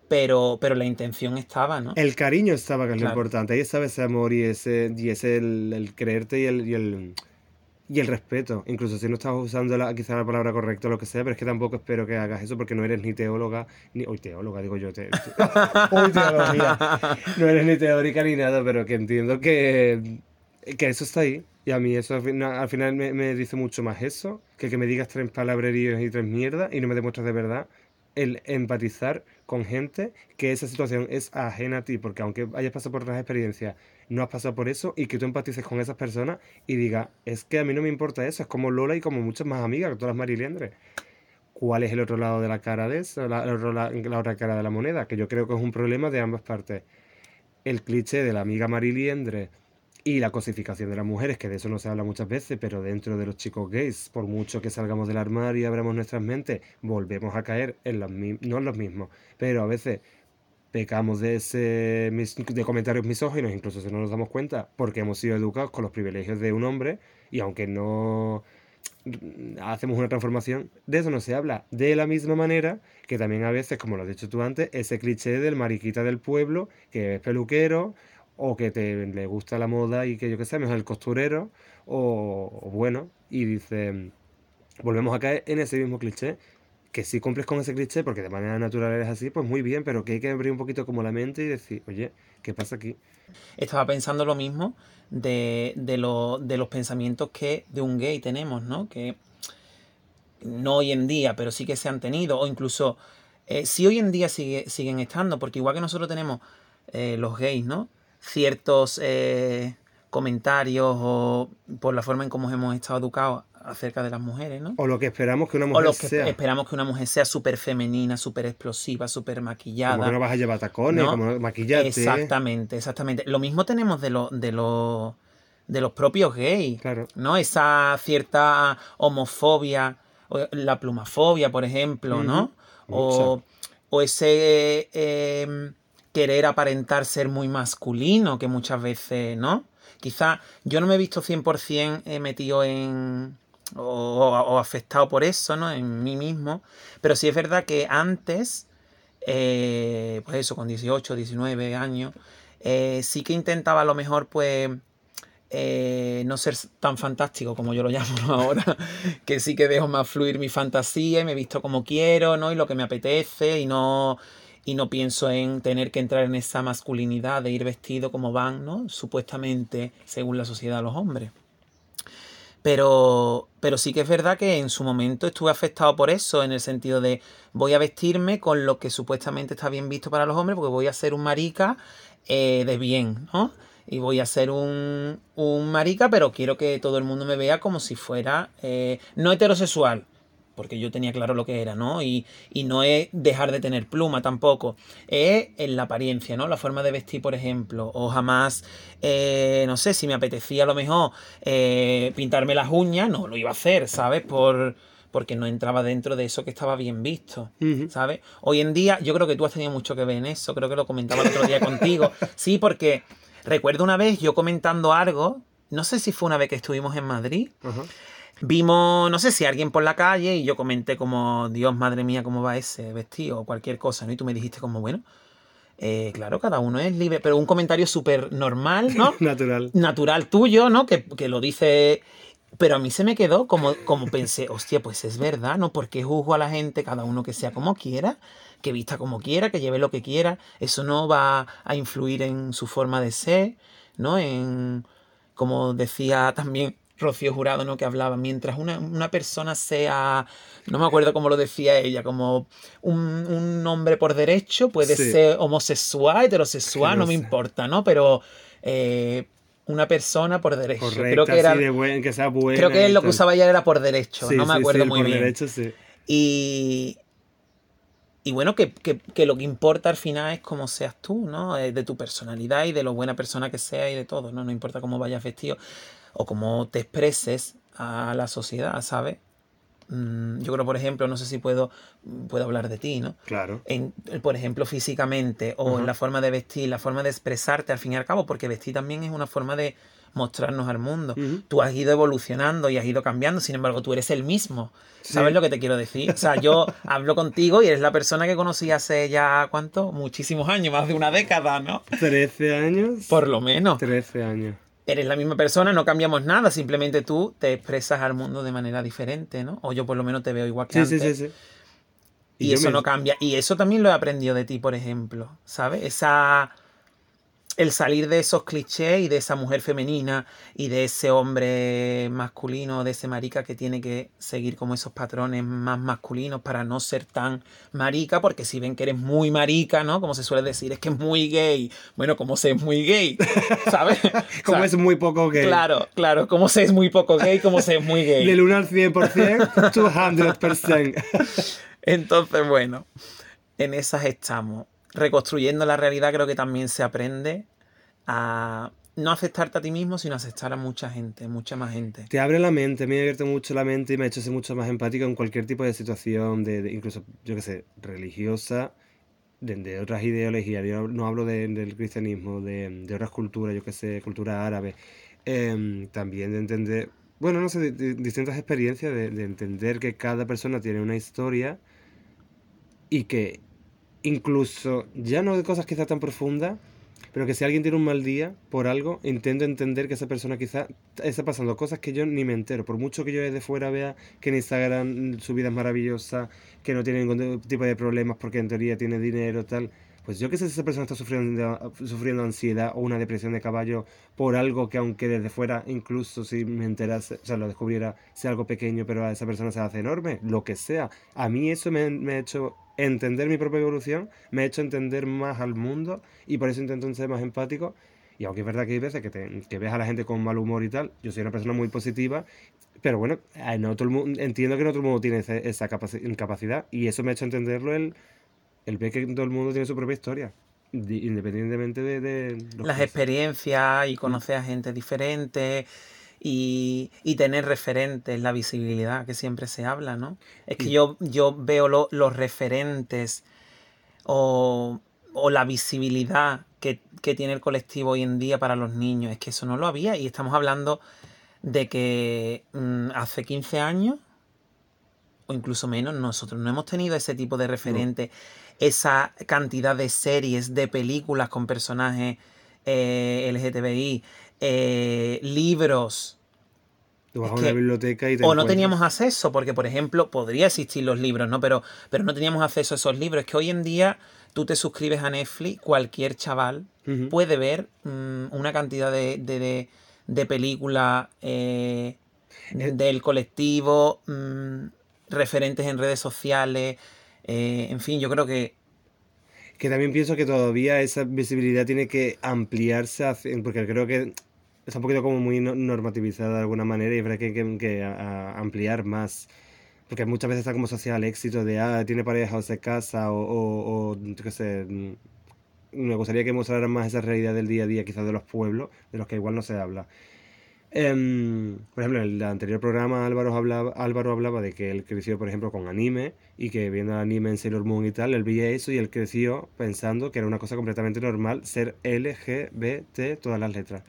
Pero, pero la intención estaba, ¿no? El cariño estaba, que es lo importante. Ahí estaba ese amor y ese, y ese el, creerte y el y el respeto. Incluso si no estás usando la, quizá la palabra correcta o lo que sea, pero es que tampoco espero que hagas eso porque no eres ni teóloga, ni. Hoy teóloga, digo yo. Te, teología. No eres ni teórica ni nada, pero que entiendo que, que eso está ahí. Y a mí eso al final, me, me, dice mucho más eso que que me digas tres palabreríos y tres mierdas y no me demuestras de verdad el empatizar con gente que esa situación es ajena a ti, porque aunque hayas pasado por otras experiencias, no has pasado por eso y que tú empatices con esas personas y digas, es que a mí no me importa eso, es como Lola y como muchas más amigas, todas las mariliendres. ¿Cuál es el otro lado de la cara de eso? La, la, otra cara de la moneda, que yo creo que es un problema de ambas partes. El cliché de la amiga mariliendre y la cosificación de las mujeres, que de eso no se habla muchas veces, pero dentro de los chicos gays, por mucho que salgamos del armario y abramos nuestras mentes, volvemos a caer en los no en los mismos, pero a veces pecamos de ese de comentarios misóginos, incluso si no nos damos cuenta, porque hemos sido educados con los privilegios de un hombre y aunque no hacemos una transformación, de eso no se habla. De la misma manera que también a veces, como lo has dicho tú antes, ese cliché del mariquita del pueblo, que es peluquero, o que te, le gusta la moda y que yo qué sé, mejor el costurero, o, bueno, y dice, volvemos a caer en ese mismo cliché que si cumples con ese cliché, porque de manera natural eres así, pues muy bien, pero que hay que abrir un poquito como la mente y decir, oye, ¿qué pasa aquí? Estaba pensando lo mismo de, de, de los pensamientos que de un gay tenemos, ¿no? Que no hoy en día, pero sí que se han tenido, o incluso eh, sí hoy en día sigue, siguen estando, porque igual que nosotros tenemos eh, los gays, ¿no? Ciertos eh, comentarios o por la forma en cómo hemos estado educados acerca de las mujeres, ¿no? O lo que esperamos que una O mujer lo que sea. esperamos que una mujer sea súper femenina, súper explosiva, súper maquillada. Como que no vas a llevar tacones, ¿no? como maquillarte. Exactamente, exactamente. Lo mismo tenemos de, los de, los de los propios gays, Claro. ¿no? Esa cierta homofobia, la plumafobia, por ejemplo, ¿no? O, o ese eh, querer aparentar ser muy masculino, que muchas veces, ¿no? Quizá yo no me he visto 100% eh, metido en... O, afectado por eso, ¿no? En mí mismo. Pero sí es verdad que antes eh, pues eso, con 18, 19 años, eh, sí que intentaba a lo mejor, pues, no ser tan fantástico como yo lo llamo ahora, que sí que dejo más fluir mi fantasía y me visto como quiero, ¿no? Y lo que me apetece y no, y no pienso en tener que entrar en esa masculinidad de ir vestido como van, ¿no? Supuestamente, según la sociedad, los hombres. Pero, pero sí que es verdad que en su momento estuve afectado por eso, en el sentido de voy a vestirme con lo que supuestamente está bien visto para los hombres, porque voy a ser un marica eh, de bien, ¿no? Y voy a ser un, un marica, pero quiero que todo el mundo me vea como si fuera eh, no heterosexual, porque yo tenía claro lo que era, ¿no? Y, y no es dejar de tener pluma tampoco, es en la apariencia, ¿no? La forma de vestir, por ejemplo, o jamás, eh, no sé, si me apetecía a lo mejor eh, pintarme las uñas, no lo iba a hacer, ¿sabes? Por, porque no entraba dentro de eso que estaba bien visto. ¿sabes? Hoy en día, yo creo que tú has tenido mucho que ver en eso, creo que lo comentaba el otro día contigo, sí, porque recuerdo una vez yo comentando algo, no sé si fue una vez que estuvimos en Madrid, Ajá. Vimos, no sé si alguien por la calle y yo comenté como, Dios, madre mía, cómo va ese vestido o cualquier cosa, ¿no? Y tú me dijiste como, bueno, eh, claro, cada uno es libre, pero un comentario súper normal, ¿no? Natural. Natural tuyo, ¿no? Que, que lo dice... Pero a mí se me quedó como, como pensé, hostia, pues es verdad, ¿no? Porque juzgo a la gente, cada uno que sea como quiera, que vista como quiera, que lleve lo que quiera, eso no va a influir en su forma de ser, ¿no? En, como decía también Rocío Jurado, ¿no? Que hablaba, mientras una, una persona sea, no me acuerdo cómo lo decía ella, como un, un hombre por derecho, puede Sí. ser homosexual, heterosexual, no me importa, ¿no? Pero eh, una persona por derecho. Correcta, creo que era, así de buen, que sea buena. creo que lo que usaba ella era por derecho, Sí, no me sí, acuerdo sí, muy por bien. derecho, sí. Y, y bueno, que, que- que lo que importa al final es cómo seas tú, ¿no? Eh, De tu personalidad y de lo buena persona que seas y de todo, ¿no? No importa cómo vayas vestido o cómo te expreses a la sociedad, ¿sabes? Mm, Yo creo, por ejemplo, no sé si puedo, puedo hablar de ti, ¿no? Claro. En, por ejemplo, físicamente o en la forma de vestir, la forma de expresarte al fin y al cabo, porque vestir también es una forma de mostrarnos al mundo. Ujú. Tú has ido evolucionando y has ido cambiando, sin embargo, tú eres el mismo. ¿Sabes lo que te quiero decir? O sea, yo hablo contigo y eres la persona que conocí hace ya, ¿cuánto? Muchísimos años, más de una década, ¿no? 13 años. Por lo menos. 13 años. Eres la misma persona, no cambiamos nada, simplemente tú te expresas al mundo de manera diferente, ¿no? O yo por lo menos te veo igual que Sí, antes. sí, sí, sí. Y, eso me- no cambia. Y eso también lo he aprendido de ti, por ejemplo. ¿Sabes? Esa. El salir de esos clichés y de esa mujer femenina y de ese hombre masculino, de ese marica que tiene que seguir como esos patrones más masculinos para no ser tan marica, porque si ven que eres muy marica, ¿no? Como se suele decir, es que es muy gay. Bueno, como se es muy gay, ¿sabes? O Como sea, es muy poco gay. Claro, claro, como se es muy poco gay, como se es muy gay. Del 1 al 100%, 200%. Entonces, bueno, en esas estamos. Reconstruyendo la realidad creo que también se aprende a no aceptarte a ti mismo, sino aceptar a mucha gente, mucha más gente. Te abre la mente, me ha abierto mucho la mente y me ha hecho ser mucho más empático en cualquier tipo de situación, de, de- incluso, yo qué sé, religiosa, de, de otras ideologías. Yo no hablo de- del cristianismo, de, otras culturas, yo qué sé, cultura árabe. Em, también de entender, bueno, no sé, distintas experiencias, de entender que cada persona tiene una historia y que incluso, ya no de cosas quizás tan profundas, pero que si alguien tiene un mal día por algo, intento entender que esa persona quizá está pasando cosas que yo ni me entero. Por mucho que yo desde fuera vea que en Instagram su vida es maravillosa, que no tiene ningún tipo de problemas porque en teoría tiene dinero, tal. pues yo qué sé si esa persona está sufriendo, sufriendo ansiedad o una depresión de caballo por algo que aunque desde fuera, incluso si me enterase, o sea, lo descubriera, sea algo pequeño, pero a esa persona se hace enorme, lo que sea. A mí eso me ha hecho entender mi propia evolución, me ha hecho entender más al mundo y por eso intento ser más empático. Y aunque es verdad que hay veces que, te, que ves a la gente con mal humor y tal, yo soy una persona muy positiva pero bueno, no todo el mundo, entiendo que todo el mundo tiene esa capacidad y eso me ha hecho entenderlo el, el ver que todo el mundo tiene su propia historia, independientemente de... Las experiencias y conocer a gente diferente y, tener referentes, la visibilidad que siempre se habla, ¿no? Es que yo, yo veo los referentes o, la visibilidad que, que tiene el colectivo hoy en día para los niños, es que eso no lo había y estamos hablando de que mm, hace 15 años, o incluso menos, nosotros no hemos tenido ese tipo de referente, esa cantidad de series, de películas con personajes eh, LGTBI, eh, libros. biblioteca y o no teníamos acceso, porque por ejemplo, podría existir los libros, ¿no? Pero, pero no teníamos acceso a esos libros. Es que hoy en día tú te suscribes a Netflix, cualquier chaval puede ver mm, una cantidad de de películas eh, eh, del colectivo, mm, referentes en redes sociales, eh, en fin, yo creo que... Que también pienso que todavía esa visibilidad tiene que ampliarse, porque creo que está un poquito como muy normativizada de alguna manera y habrá que, ampliar más. Porque muchas veces está como social al éxito de, ah, tiene pareja o se casa o, o, o qué sé, mm, me gustaría que mostraran más esa realidad del día a día, quizás de los pueblos, de los que igual no se habla. Em, por ejemplo, en el anterior programa Álvaro hablaba, Álvaro hablaba de que él creció, por ejemplo, con anime y que viendo anime en Sailor Moon y tal, él veía eso y él creció pensando que era una cosa completamente normal ser LGBT, todas las letras.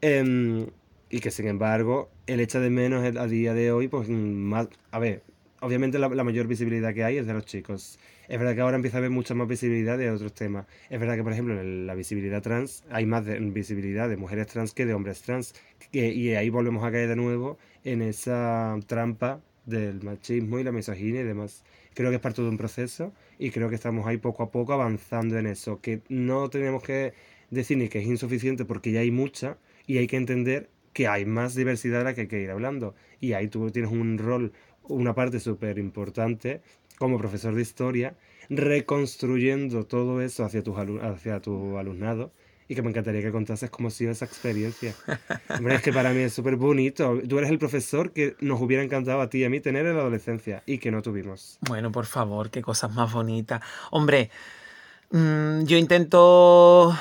Em, y que sin embargo, él echa de menos a día de hoy, pues más... A ver, obviamente la, mayor visibilidad que hay es de los chicos es verdad que ahora empieza a haber mucha más visibilidad de otros temas. Es verdad que, por ejemplo, en la visibilidad trans hay más visibilidad de mujeres trans que de hombres trans. y ahí volvemos a caer de nuevo en esa trampa del machismo y la misoginia y demás. Creo que es parte de un proceso y creo que estamos ahí poco a poco avanzando en eso. Que no tenemos que decir ni que es insuficiente porque ya hay mucha y hay que entender que hay más diversidad de la que hay que ir hablando. Y ahí tú tienes un rol, una parte súper importante como profesor de historia, reconstruyendo todo eso hacia tu, hacia tu alumnado y que me encantaría que contases cómo ha sido esa experiencia. Hombre, es que para mí es súper bonito. Tú eres el profesor que nos hubiera encantado a ti y a mí tener en la adolescencia y que no tuvimos. Bueno, por favor, qué cosas más bonitas. Hombre, mm, yo intento,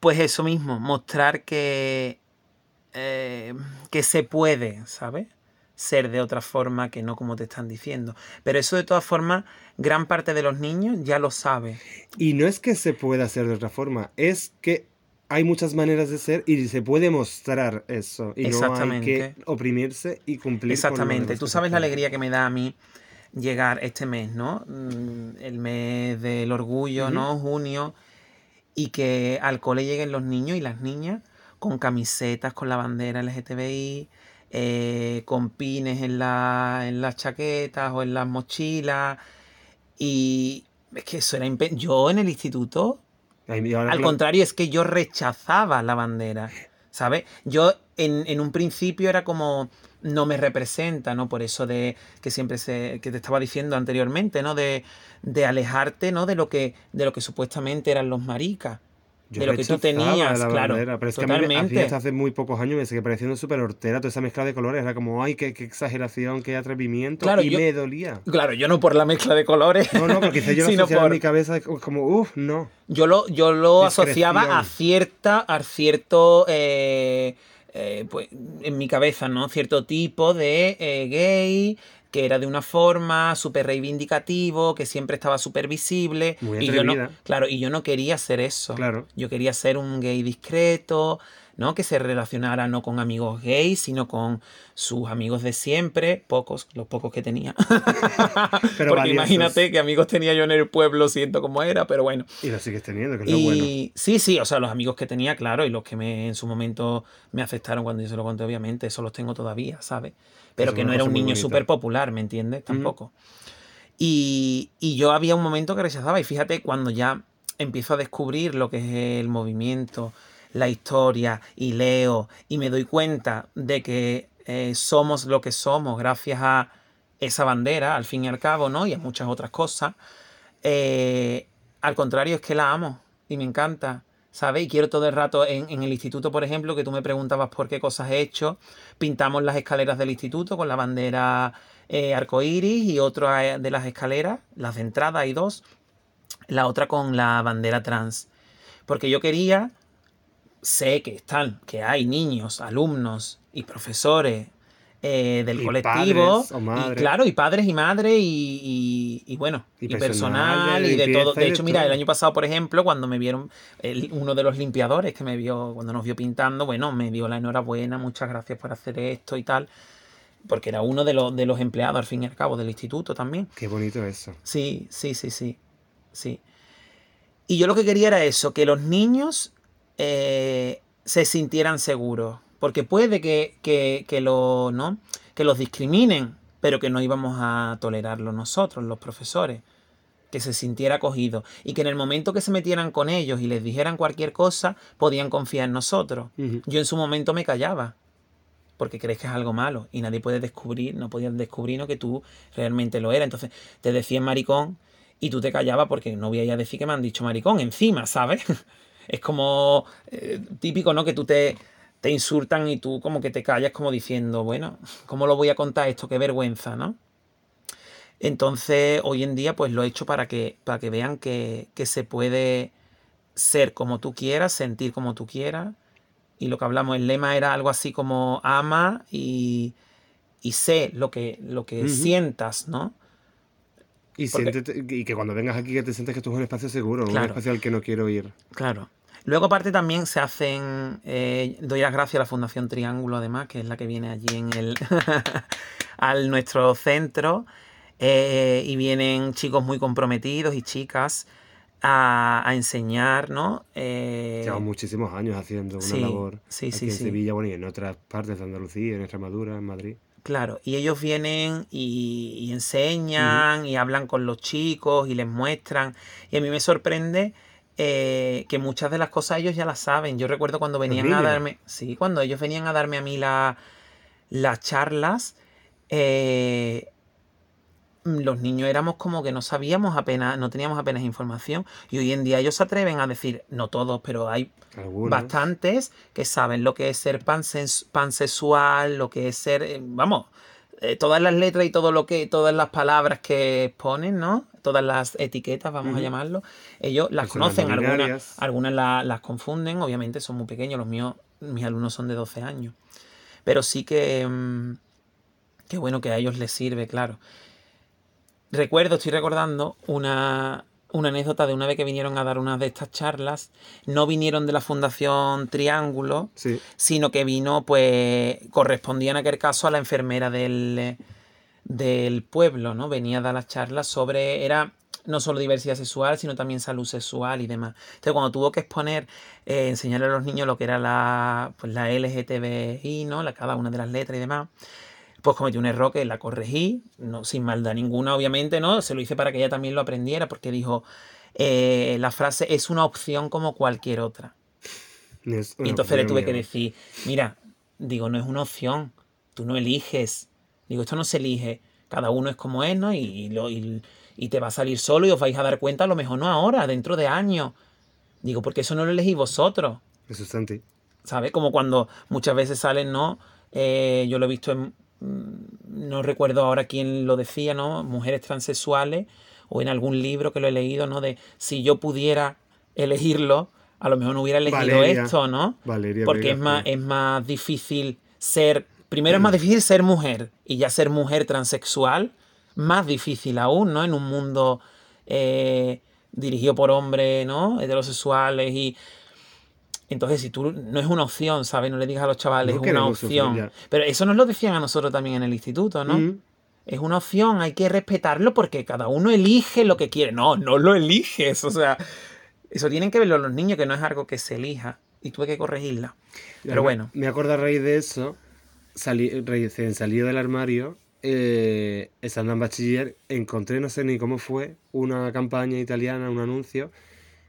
pues eso mismo, mostrar que, eh, que se puede, ¿sabes? ser de otra forma que no como te están diciendo. Pero eso de todas formas, gran parte de los niños ya lo sabe. Y no es que se pueda hacer de otra forma, es que hay muchas maneras de ser y se puede mostrar eso. Y no hay que oprimirse y cumplir. Exactamente. Tú sabes la alegría que me da a mí llegar este mes, ¿no? Mm, el mes del orgullo, ¿no? Junio. Y que al cole lleguen los niños y las niñas con camisetas con la bandera LGTBI, eh, con pines en, la, en las chaquetas o en las mochilas. Y es que eso era Yo en el instituto, al contrario, es que yo rechazaba la bandera. ¿Sabes? Yo en, en, un principio era como no me representa, ¿no? Por eso de que siempre se, que te estaba diciendo anteriormente, ¿no? De, de alejarte, ¿no? De lo que, de lo que supuestamente eran los maricas de lo que tú tenías, claro. Pero es totalmente. que a mí, hace muy pocos años me sigue pareciendo súper hortera toda esa mezcla de colores. Era como, ay, qué, exageración, qué atrevimiento. y me dolía. Claro, yo no por la mezcla de colores. No, no, porque yo lo asociaba en mi cabeza como, uff, no. Yo lo, yo lo asociaba a cierta, a cierto. Eh, eh, pues, en mi cabeza, ¿no? Cierto tipo de eh, gay, que era de una forma súper reivindicativo, que siempre estaba súper visible. Muy y yo no, claro, y yo no quería ser eso. Claro. Yo quería ser un gay discreto, ¿no? Que se relacionara no con amigos gays, sino con sus amigos de siempre, pocos, los pocos que tenía. pero Porque imagínate qué amigos tenía yo en el pueblo, siento cómo era, pero bueno. Y lo sigues teniendo, que es lo bueno. Sí, sí, o sea, los amigos que tenía, claro, y los que me en su momento me afectaron cuando yo se lo conté, obviamente, eso los tengo todavía, ¿sabes? pero que no era un niño súper popular, ¿me entiendes? Tampoco. y, yo había un momento que rechazaba, y fíjate, cuando ya empiezo a descubrir lo que es el movimiento, la historia, y leo, y me doy cuenta de que eh, somos lo que somos gracias a esa bandera, al fin y al cabo, ¿no? Y a muchas otras cosas. Eh, al contrario, es que la amo y me encanta. ¿sabes? Y quiero todo el rato en, el instituto, por ejemplo, que tú me preguntabas por qué cosas he hecho. Pintamos las escaleras del instituto con la bandera eh, arcoíris y otra de las escaleras, las de entrada hay dos, la otra con la bandera trans. Porque yo quería, sé que están, que hay niños, alumnos y profesores eh, del colectivo. y claro, y padres y madres y, bueno, y, personal, y de todo. De hecho, mira, el año pasado, por ejemplo, cuando me vieron, uno de los limpiadores que me vio, cuando nos vio pintando, bueno, me dio la enhorabuena, muchas gracias por hacer esto y tal. Porque era uno de los, de los empleados, al fin y al cabo, del instituto también. Qué bonito eso. Sí, sí, sí, sí. Sí. Y yo lo que quería era eso, que los niños eh, se sintieran seguros porque puede que, que, lo, ¿no? que los discriminen, pero que no íbamos a tolerarlo nosotros, los profesores. Que se sintiera acogido. Y que en el momento que se metieran con ellos y les dijeran cualquier cosa, podían confiar en nosotros. Yo en su momento me callaba. Porque crees que es algo malo. Y nadie puede descubrir, no podían descubrir que tú realmente lo eras. Entonces te decían maricón y tú te callabas porque no voy a decir que me han dicho maricón encima, ¿sabes? es como eh, típico, ¿no? Que tú te, te insultan y tú como que te callas como diciendo, bueno, ¿cómo lo voy a contar esto? Qué vergüenza, ¿no? Entonces, hoy en día, pues lo he hecho para que, para que vean que, se puede ser como tú quieras, sentir como tú quieras. Y lo que hablamos, el lema era algo así como ama y, y sé lo que, lo que sientas, ¿no? Y, y que cuando vengas aquí que te sientes que esto es un espacio seguro, un espacio al que no quiero ir. Claro. Luego, aparte, también se hacen. Eh, doy las gracias a la Fundación Triángulo, además, que es la que viene allí en el. al nuestro centro. Eh, y vienen chicos muy comprometidos y chicas a, enseñar, ¿no? Eh, Llevamos muchísimos años haciendo una labor aquí en Sevilla, bueno, y en otras partes de Andalucía, en Extremadura, en Madrid. Claro, y ellos vienen y, enseñan y hablan con los chicos y les muestran. Y a mí me sorprende eh, que muchas de las cosas ellos ya las saben. Yo recuerdo cuando venían a darme, sí, cuando ellos venían a darme a mí la, las charlas, eh, los niños éramos como que no sabíamos apenas, no teníamos apenas información. Y hoy en día ellos se atreven a decir, no todos, pero hay bastantes que saben lo que es ser pansexual, lo que es ser, eh, todas las letras y todo lo que, todas las palabras que ponen, ¿no? todas las etiquetas, vamos a llamarlo, ellos las conocen, algunas, algunas las confunden, obviamente son muy pequeños, los míos, mis alumnos son de 12 años, pero sí que, mm, qué bueno que a ellos les sirve, claro. Recuerdo, estoy recordando una, una anécdota de una vez que vinieron a dar una de estas charlas, no vinieron de la Fundación Triángulo, sino que vino, pues, correspondía en aquel caso a la enfermera del, del pueblo, ¿no? Venía a dar las charlas sobre, era no solo diversidad sexual, sino también salud sexual y demás. Entonces, cuando tuvo que exponer, eh, enseñarle a los niños lo que era la, pues, la LGTBI, ¿no? La, cada una de las letras y demás, pues cometí un error que la corregí, no, sin maldad ninguna, obviamente, ¿no? Se lo hice para que ella también lo aprendiera, porque dijo, eh, la frase es una opción como cualquier otra. y entonces le tuve que decir, mira, digo, no es una opción, tú no eliges Digo, esto no se elige, cada uno es como es, ¿no? Y, lo, y, te va a salir solo y os vais a dar cuenta, a lo mejor no ahora, dentro de años. Digo, porque eso no lo elegís vosotros. Eso está en ti. ¿Sabes? Como cuando muchas veces salen, ¿no? Eh, yo lo he visto en. Mm, no recuerdo ahora quién lo decía, ¿no? Mujeres transexuales, o en algún libro que lo he leído, ¿no? De si yo pudiera elegirlo, a lo mejor no hubiera elegido esto, ¿no? Valeria Porque es, más, es más difícil ser Primero es más difícil ser mujer y ya ser mujer transexual, más difícil aún, ¿no? En un mundo eh, dirigido por hombres, ¿no? Heterosexuales y... Entonces, si tú no es una opción, ¿sabes? No le digas a los chavales, es una opción. Pero eso nos lo decían a nosotros también en el instituto, ¿no? Es una opción, hay que respetarlo porque cada uno elige lo que quiere. No, no lo eliges. O sea, eso tienen que verlo los niños, que no es algo que se elija. Y tuve que corregirla. Pero bueno. Me acuerdo a raíz de eso salí, recién salido del armario, eh, estando en bachiller, encontré, no sé ni cómo fue, una campaña italiana, un anuncio,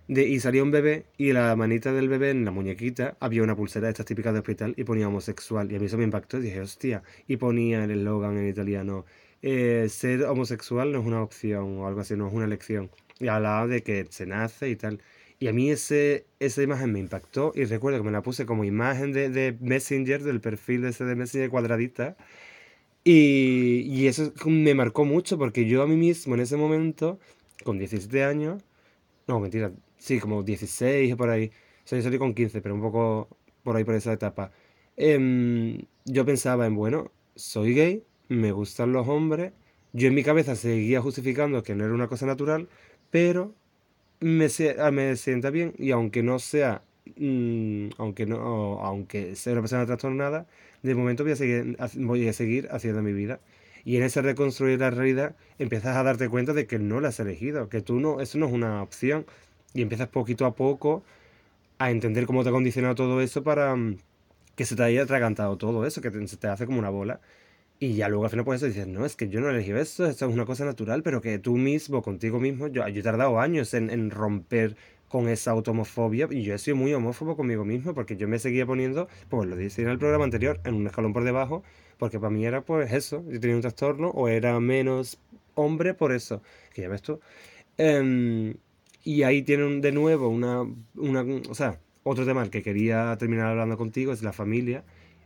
De, y salía un bebé y la manita del bebé en la muñequita había una pulsera de estas típicas de hospital y ponía homosexual. Y a mí eso me impactó y dije, hostia. Y ponía el eslogan en italiano, eh, ser homosexual no es una opción o algo así, no es una elección. Y hablaba de que se nace y tal. Y a mí ese, esa imagen me impactó y recuerdo que me la puse como imagen de, de Messenger, del perfil de ese de Messenger cuadradita. Y, y eso me marcó mucho porque yo a mí mismo en ese momento, con 17 años, no, mentira, sí, como 16 o por ahí, o sea, yo salí con 15, pero un poco por ahí por esa etapa. Em, yo pensaba en, bueno, soy gay, me gustan los hombres, yo en mi cabeza seguía justificando que no era una cosa natural, pero me, ah, me sienta bien y aunque no sea, mm, aunque no, aunque sea una persona trastornada, de momento voy a seguir, voy a seguir haciendo mi vida. Y en ese reconstruir la realidad empiezas a darte cuenta de que no la has elegido, que tú no, eso no es una opción. Y empiezas poquito a poco a entender cómo te ha condicionado todo eso para mm, que se te haya atragantado todo eso, que se te hace como una bola. Y ya luego al final pues eso dices, no, es que yo no elegí eso, esto es una cosa natural, pero que tú mismo, contigo mismo, yo, yo he tardado años en, romper con esa automofobia y yo he sido muy homófobo conmigo mismo porque yo me seguía poniendo, pues lo dije en el programa anterior, en un escalón por debajo, porque para mí era pues eso, yo tenía un trastorno o era menos hombre por eso, que ya ves tú. Em, y ahí tienen de nuevo una, una, o sea, otro tema al que quería terminar hablando contigo es la familia.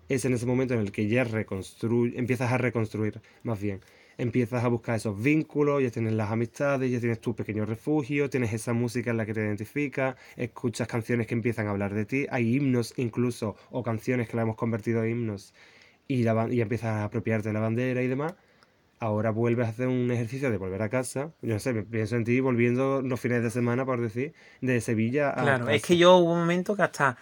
Es en ese momento en el que ya reconstruye, empiezas a reconstruir, más bien. Empiezas a buscar esos vínculos, ya tienes las amistades, ya tienes tu pequeño refugio, tienes esa música en la que te identificas, escuchas canciones que empiezan a hablar de ti, hay himnos incluso, o canciones que la hemos convertido en himnos, y, la, y empiezas a apropiarte de la bandera y demás. Ahora vuelves a hacer un ejercicio de volver a casa. Yo no sé, pienso en ti volviendo los fines de semana, por decir, de Sevilla a Claro, es que yo hubo un momento que hasta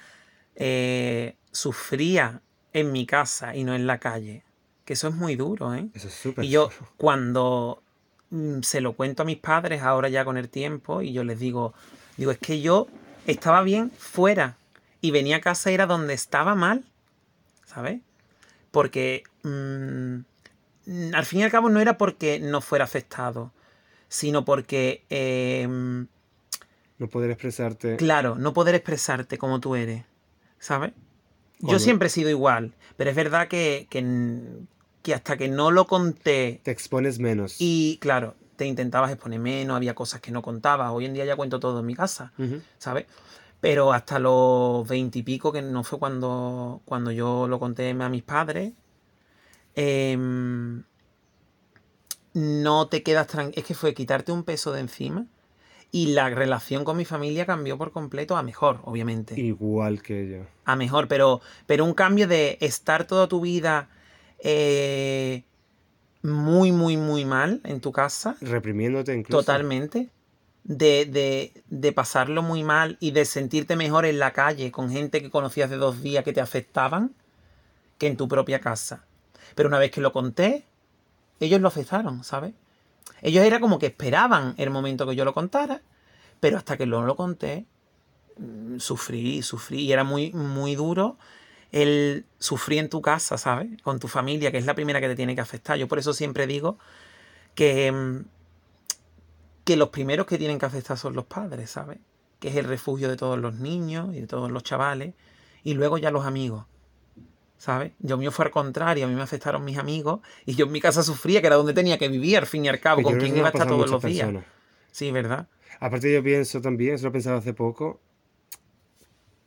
eh, sufría en mi casa y no en la calle. Que eso es muy duro, ¿eh? Eso es súper Y yo duro. cuando mm, se lo cuento a mis padres ahora ya con el tiempo y yo les digo, digo, es que yo estaba bien fuera y venía a casa y era donde estaba mal, ¿sabes? Porque mm, al fin y al cabo no era porque no fuera afectado, sino porque, em, No poder expresarte. claro, no poder expresarte como tú eres, ¿sabes? Yo siempre he sido igual, pero es verdad que, que, que hasta que no lo conté Te expones menos. y claro, te intentabas exponer menos, había cosas que no contabas. Hoy en día ya cuento todo en mi casa. ¿sabes? Pero hasta los veintipico, que no fue cuando, cuando yo lo conté a mis padres, em, no te quedas tranquilo. Es que fue quitarte un peso de encima y la relación con mi familia cambió por completo a mejor, obviamente Igual que yo. a mejor, pero, pero un cambio de estar toda tu vida eh, muy, muy, muy mal en tu casa, Reprimiéndote incluso. totalmente, de, de, de pasarlo muy mal y de sentirte mejor en la calle con gente que conocías de dos días que te afectaban que en tu propia casa. Pero una vez que lo conté, ellos lo aceptaron, ¿sabes? Ellos era como que esperaban el momento que yo lo contara, pero hasta que no lo conté, mm, sufrí, sufrí, y era muy, muy duro el sufrir en tu casa, ¿sabes? Con tu familia, que es la primera que te tiene que afectar. Yo por eso siempre digo que, mm, que los primeros que tienen que afectar son los padres, ¿sabes? Que es el refugio de todos los niños y de todos los chavales, y luego ya los amigos. ¿Sabes? Yo mío fue al contrario, a mí me afectaron mis amigos y yo en mi casa sufría, que era donde tenía que vivir, al fin y al cabo, Pero con eso iba a estar a todos los días. personas. Sí, ¿verdad? Aparte yo pienso también, eso lo he pensado hace poco,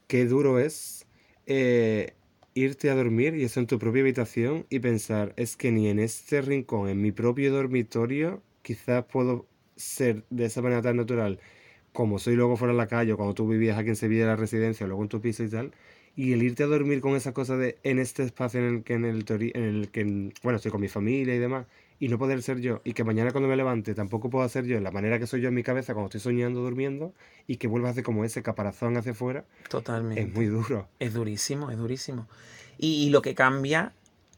qué duro es eh, irte a dormir y eso en tu propia habitación y pensar, es que ni en este rincón, en mi propio dormitorio, quizás puedo ser de esa manera tan natural como soy luego fuera en la calle o cuando tú vivías aquí en Sevilla en la residencia o luego en tu piso y tal. Y el irte a dormir con esa cosa de en este espacio en el que, en el, en el que, bueno, estoy con mi familia y demás, y no poder ser yo, y que mañana cuando me levante tampoco puedo ser yo en la manera que soy yo en mi cabeza cuando estoy soñando, durmiendo, y que vuelva a hacer como ese caparazón hacia afuera, Totalmente. es muy duro. Es durísimo, es durísimo. Y, y lo que cambia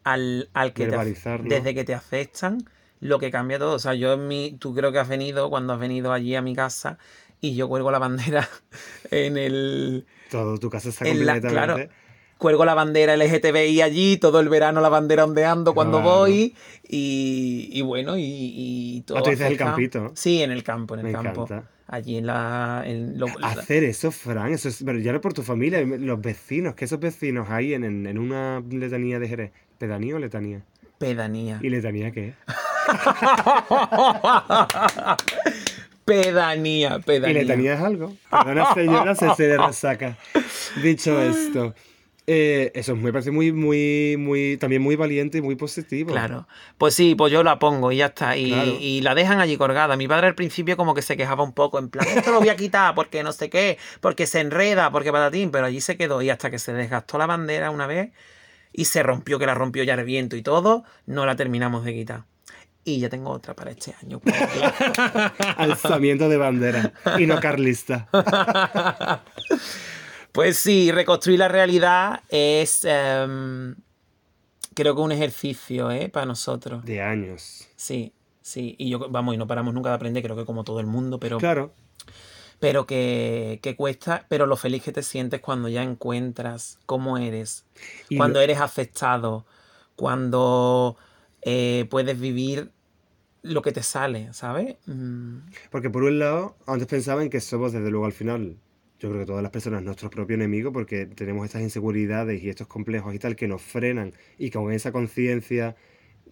al, al que te, desde que te aceptan, lo que cambia todo. O sea, yo en mi, tú creo que has venido cuando has venido allí a mi casa y yo cuelgo la bandera en el, Todo tu casa está en la, completamente... claro, cuelgo la bandera LGTBI allí, todo el verano la bandera ondeando cuando Claro. voy y, y bueno, y, y todo. Ah, tú dices el campito. Sí, en el campo, en el Me campo. encanta. allí en la... en lo- la- Hacer eso, Fran, eso es, pero ya no por tu familia, los vecinos, que esos vecinos ahí en, en, en una letanía de Jerez, ¿pedanía o letanía? pedanía. ¿Y letanía qué es? Pedanía, ¿Y pedanía. letanía es algo? Perdona, señora, se, se le resaca. Dicho esto, eh, eso me parece muy, muy, muy, también muy valiente y muy positivo. Claro. Pues sí, pues yo la pongo y ya está. Y, Claro. y la dejan allí colgada. Mi padre al principio como que se quejaba un poco, en plan, esto lo voy a quitar porque no sé qué, porque se enreda, porque patatín, pero allí se quedó y hasta que se desgastó la bandera una vez y se rompió, que la rompió ya el viento y todo, no la terminamos de quitar. Y ya tengo otra para este año. Alzamiento de bandera y no carlista. Pues sí, reconstruir la realidad es, em, creo que un ejercicio, ¿eh? Para nosotros. De años. Sí, sí. Y yo, vamos, y no paramos nunca de aprender, creo que como todo el mundo, pero, Claro. pero que, que cuesta, pero lo feliz que te sientes cuando ya encuentras cómo eres, Y cuando lo- eres aceptado, cuando eh, puedes vivir lo que te sale, ¿sabes? Mm, Porque por un lado, antes pensaban que somos desde luego al final, yo creo que todas las personas nuestro propio enemigo porque tenemos estas inseguridades y estos complejos y tal que nos frenan y con esa conciencia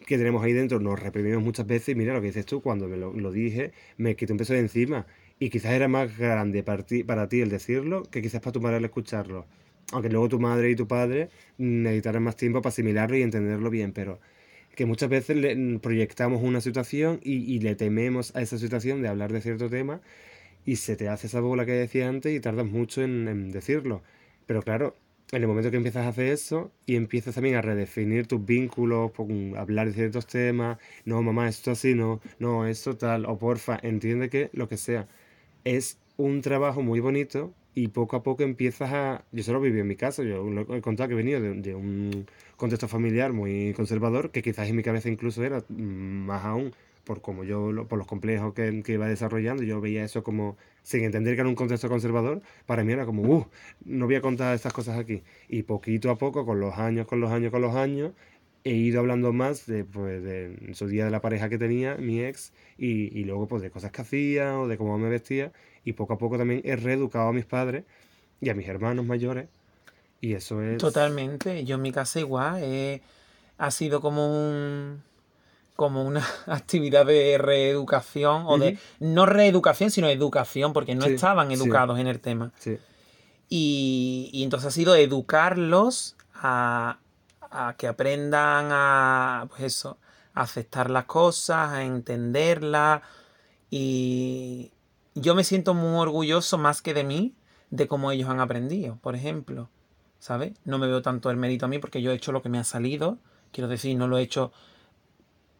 que tenemos ahí dentro nos reprimimos muchas veces y mira lo que dices tú, cuando me lo, lo dije me quité un peso de encima y quizás era más grande para ti, para ti el decirlo que quizás para tu madre el escucharlo. Aunque luego tu madre y tu padre necesitaran más tiempo para asimilarlo y entenderlo bien, pero que muchas veces le, mm, proyectamos una situación y, y le tememos a esa situación de hablar de cierto tema y se te hace esa bola que decía antes y tardas mucho en, decirlo. Pero claro, en el momento que empiezas a hacer eso y empiezas también a redefinir tus vínculos, con hablar de ciertos temas, no mamá, esto así, no, no, esto tal, o porfa, entiende que lo que sea. Es un trabajo muy bonito y poco a poco empiezas a... Yo solo viví en mi casa, yo lo he contado que he venido de, de un contexto familiar muy conservador, que quizás en mi cabeza incluso era mm, más aún, por como yo, por los complejos que, que iba desarrollando, yo veía eso como, sin entender que era un contexto conservador, para mí era como, uh, no voy a contar estas cosas aquí. Y poquito a poco, con los años, con los años, con los años, he ido hablando más de, pues, de su día de la pareja que tenía, mi ex, y, y luego pues de cosas que hacía o de cómo me vestía, y poco a poco también he reeducado a mis padres y a mis hermanos mayores, y eso es... Totalmente. Yo en mi casa igual. eh, ha sido como un como una actividad de reeducación o de no reeducación sino educación porque no Sí, estaban sí. educados en el tema Sí. y, y entonces ha sido educarlos a, a que aprendan a pues eso a aceptar las cosas a entenderlas y yo me siento muy orgulloso más que de mí de cómo ellos han aprendido por ejemplo ¿sabes? No me veo tanto el mérito a mí porque yo he hecho lo que me ha salido. Quiero decir, no lo he hecho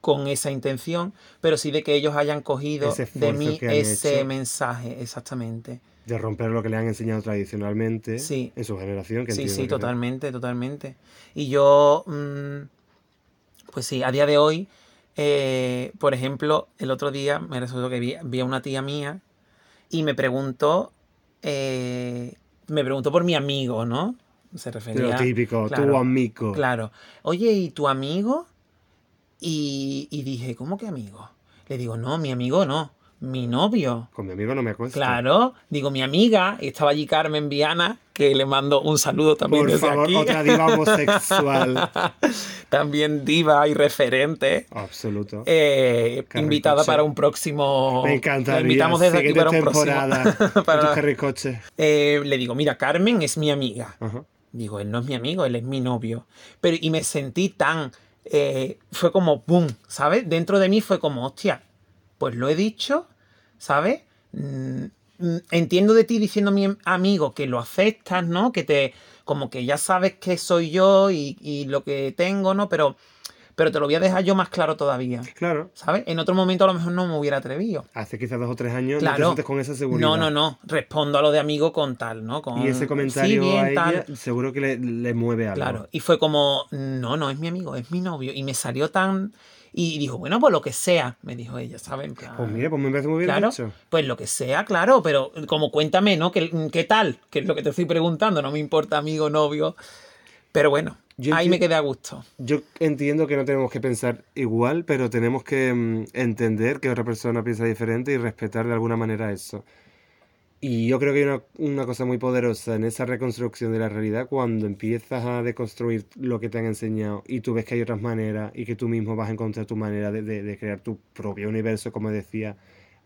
con esa intención, pero sí de que ellos hayan cogido de mí ese mensaje, exactamente. De romper lo que le han enseñado tradicionalmente Sí. en su generación. Que Sí, sí, que- totalmente, totalmente. Y yo, mm, pues sí, a día de hoy, eh, por ejemplo, el otro día me resultó que vi, vi a una tía mía y me preguntó, eh, me preguntó por mi amigo, ¿no? Se refería... Lo típico, tu amigo. Claro. Oye, ¿y tu amigo? Y, y dije, ¿cómo que amigo? Le digo, no, mi amigo no, mi novio. Con mi amigo no me acuesto. Claro, digo, mi amiga, y estaba allí Carmen Viana, que le mando un saludo también Por desde favor, aquí. otra diva homosexual. también diva y referente. Absoluto. eh, invitada para un próximo. me encantaría. La invitamos desde aquí para un temporada. próximo. para... Harry Coche. Eh, le digo, mira, Carmen es mi amiga. Ajá. Digo, él no es mi amigo, él es mi novio. Pero, y me sentí tan. eh, fue como, boom, ¿sabes? Dentro de mí fue como, hostia, pues lo he dicho, ¿sabes? Mm, mm, entiendo de ti diciendo mi amigo que lo aceptas, ¿no? Que te. Como que ya sabes que soy yo y, y lo que tengo, ¿no? Pero, pero te lo voy a dejar yo más claro todavía. Claro. ¿Sabes? En otro momento a lo mejor no me hubiera atrevido. Hace quizás dos o tres años no te Claro. sientes con esa seguridad. No, no, no. Respondo a lo de amigo con tal, ¿no? Con, Y ese "Sí, comentario bien, a ella tal". seguro que le, le mueve algo. Claro, y fue como, no, no es mi amigo, es mi novio. Y me salió tan... Y dijo, bueno, pues lo que sea, me dijo ella, ¿sabes? En plan, Pues mira, pues me parece muy bien claro, dicho. pues lo que sea, claro, pero como cuéntame, ¿no? ¿Qué, qué tal? Que es lo que te estoy preguntando, no me importa amigo, novio. Pero bueno, Yo ahí me quedé a gusto. Yo entiendo que no tenemos que pensar igual, pero tenemos que mm, entender que otra persona piensa diferente y respetar de alguna manera eso. Y yo creo que hay una, una cosa muy poderosa en esa reconstrucción de la realidad cuando empiezas a deconstruir lo que te han enseñado y tú ves que hay otras maneras y que tú mismo vas a encontrar tu manera de, de- de crear tu propio universo, como decía.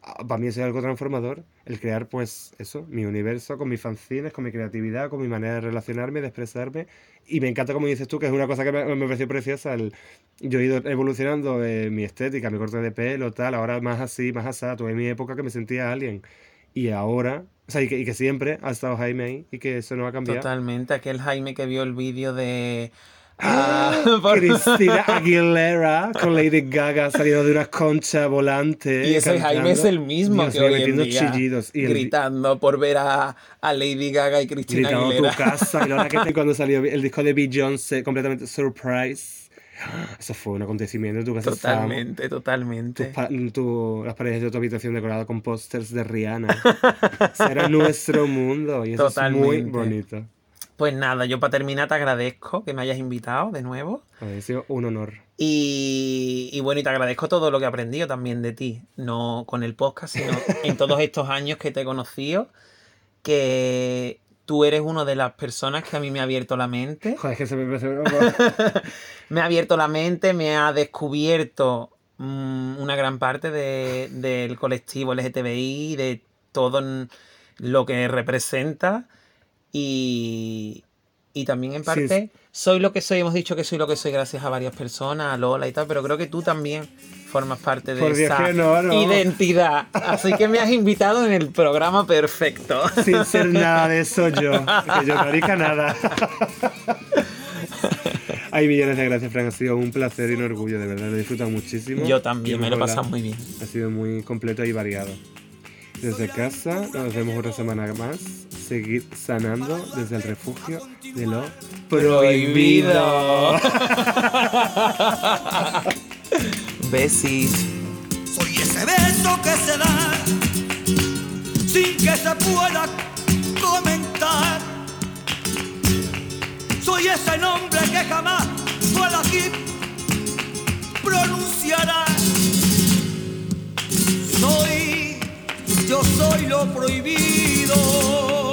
Para mí eso es algo transformador, el crear pues eso, mi universo con mis fanzines, con mi creatividad, con mi manera de relacionarme, de expresarme. Y me encanta como dices tú, que es una cosa que me, me pareció preciosa. el- yo he ido evolucionando eh, mi estética, mi corte de pelo, tal, ahora más así, más asá. Tuve mi época que me sentía alien. Y ahora, o sea, y que, y que siempre ha estado Jaime ahí y que eso no ha cambiado. Totalmente. Aquel Jaime que vio el vídeo de. Ah, por- Cristina Aguilera con Lady Gaga saliendo de una concha volante. Y ese Jaime es el mismo Dios que hoy en día, chillidos. Y el, gritando por ver a, a Lady Gaga y Cristina gritando Aguilera. tu casa. Y la hora que te- cuando salió el disco de Beyoncé, completamente surprise. Eso fue un acontecimiento. Tu casa Totalmente, totalmente. tus pa- tu- las paredes de tu habitación decoradas con pósters de Rihanna. Era nuestro mundo. Y eso es muy Totalmente. bonito. Pues nada, yo para terminar te agradezco que me hayas invitado de nuevo. Ha sido un honor. Y, y bueno, y te agradezco todo lo que he aprendido también de ti. No con el podcast, sino en todos estos años que te he conocido. Que tú eres una de las personas que a mí me ha abierto la mente. Joder, es que se me me ha abierto la mente, me ha descubierto mm, una gran parte de- del colectivo LGTBI, de todo lo que representa y, y también en Sí, parte soy lo que soy, hemos dicho que soy lo que soy gracias a varias personas, a Lola y tal, pero creo que tú también formas parte de Por esa no, no. identidad. Así que me has invitado en el programa perfecto. Sin ser nada de eso yo. Que yo no haría nada. Ay, millones de gracias, Frank. Ha sido un placer y un orgullo, de verdad. Lo he disfrutado muchísimo. Yo también, me lo he pasado muy bien. Ha sido muy completo y variado. Desde casa, nos vemos otra semana más. Seguir sanando desde el refugio de lo prohibido. Besis. Soy ese beso que se da sin que se pueda comentar. Soy ese nombre que jamás pueda aquí pronunciará. Soy, yo soy lo prohibido.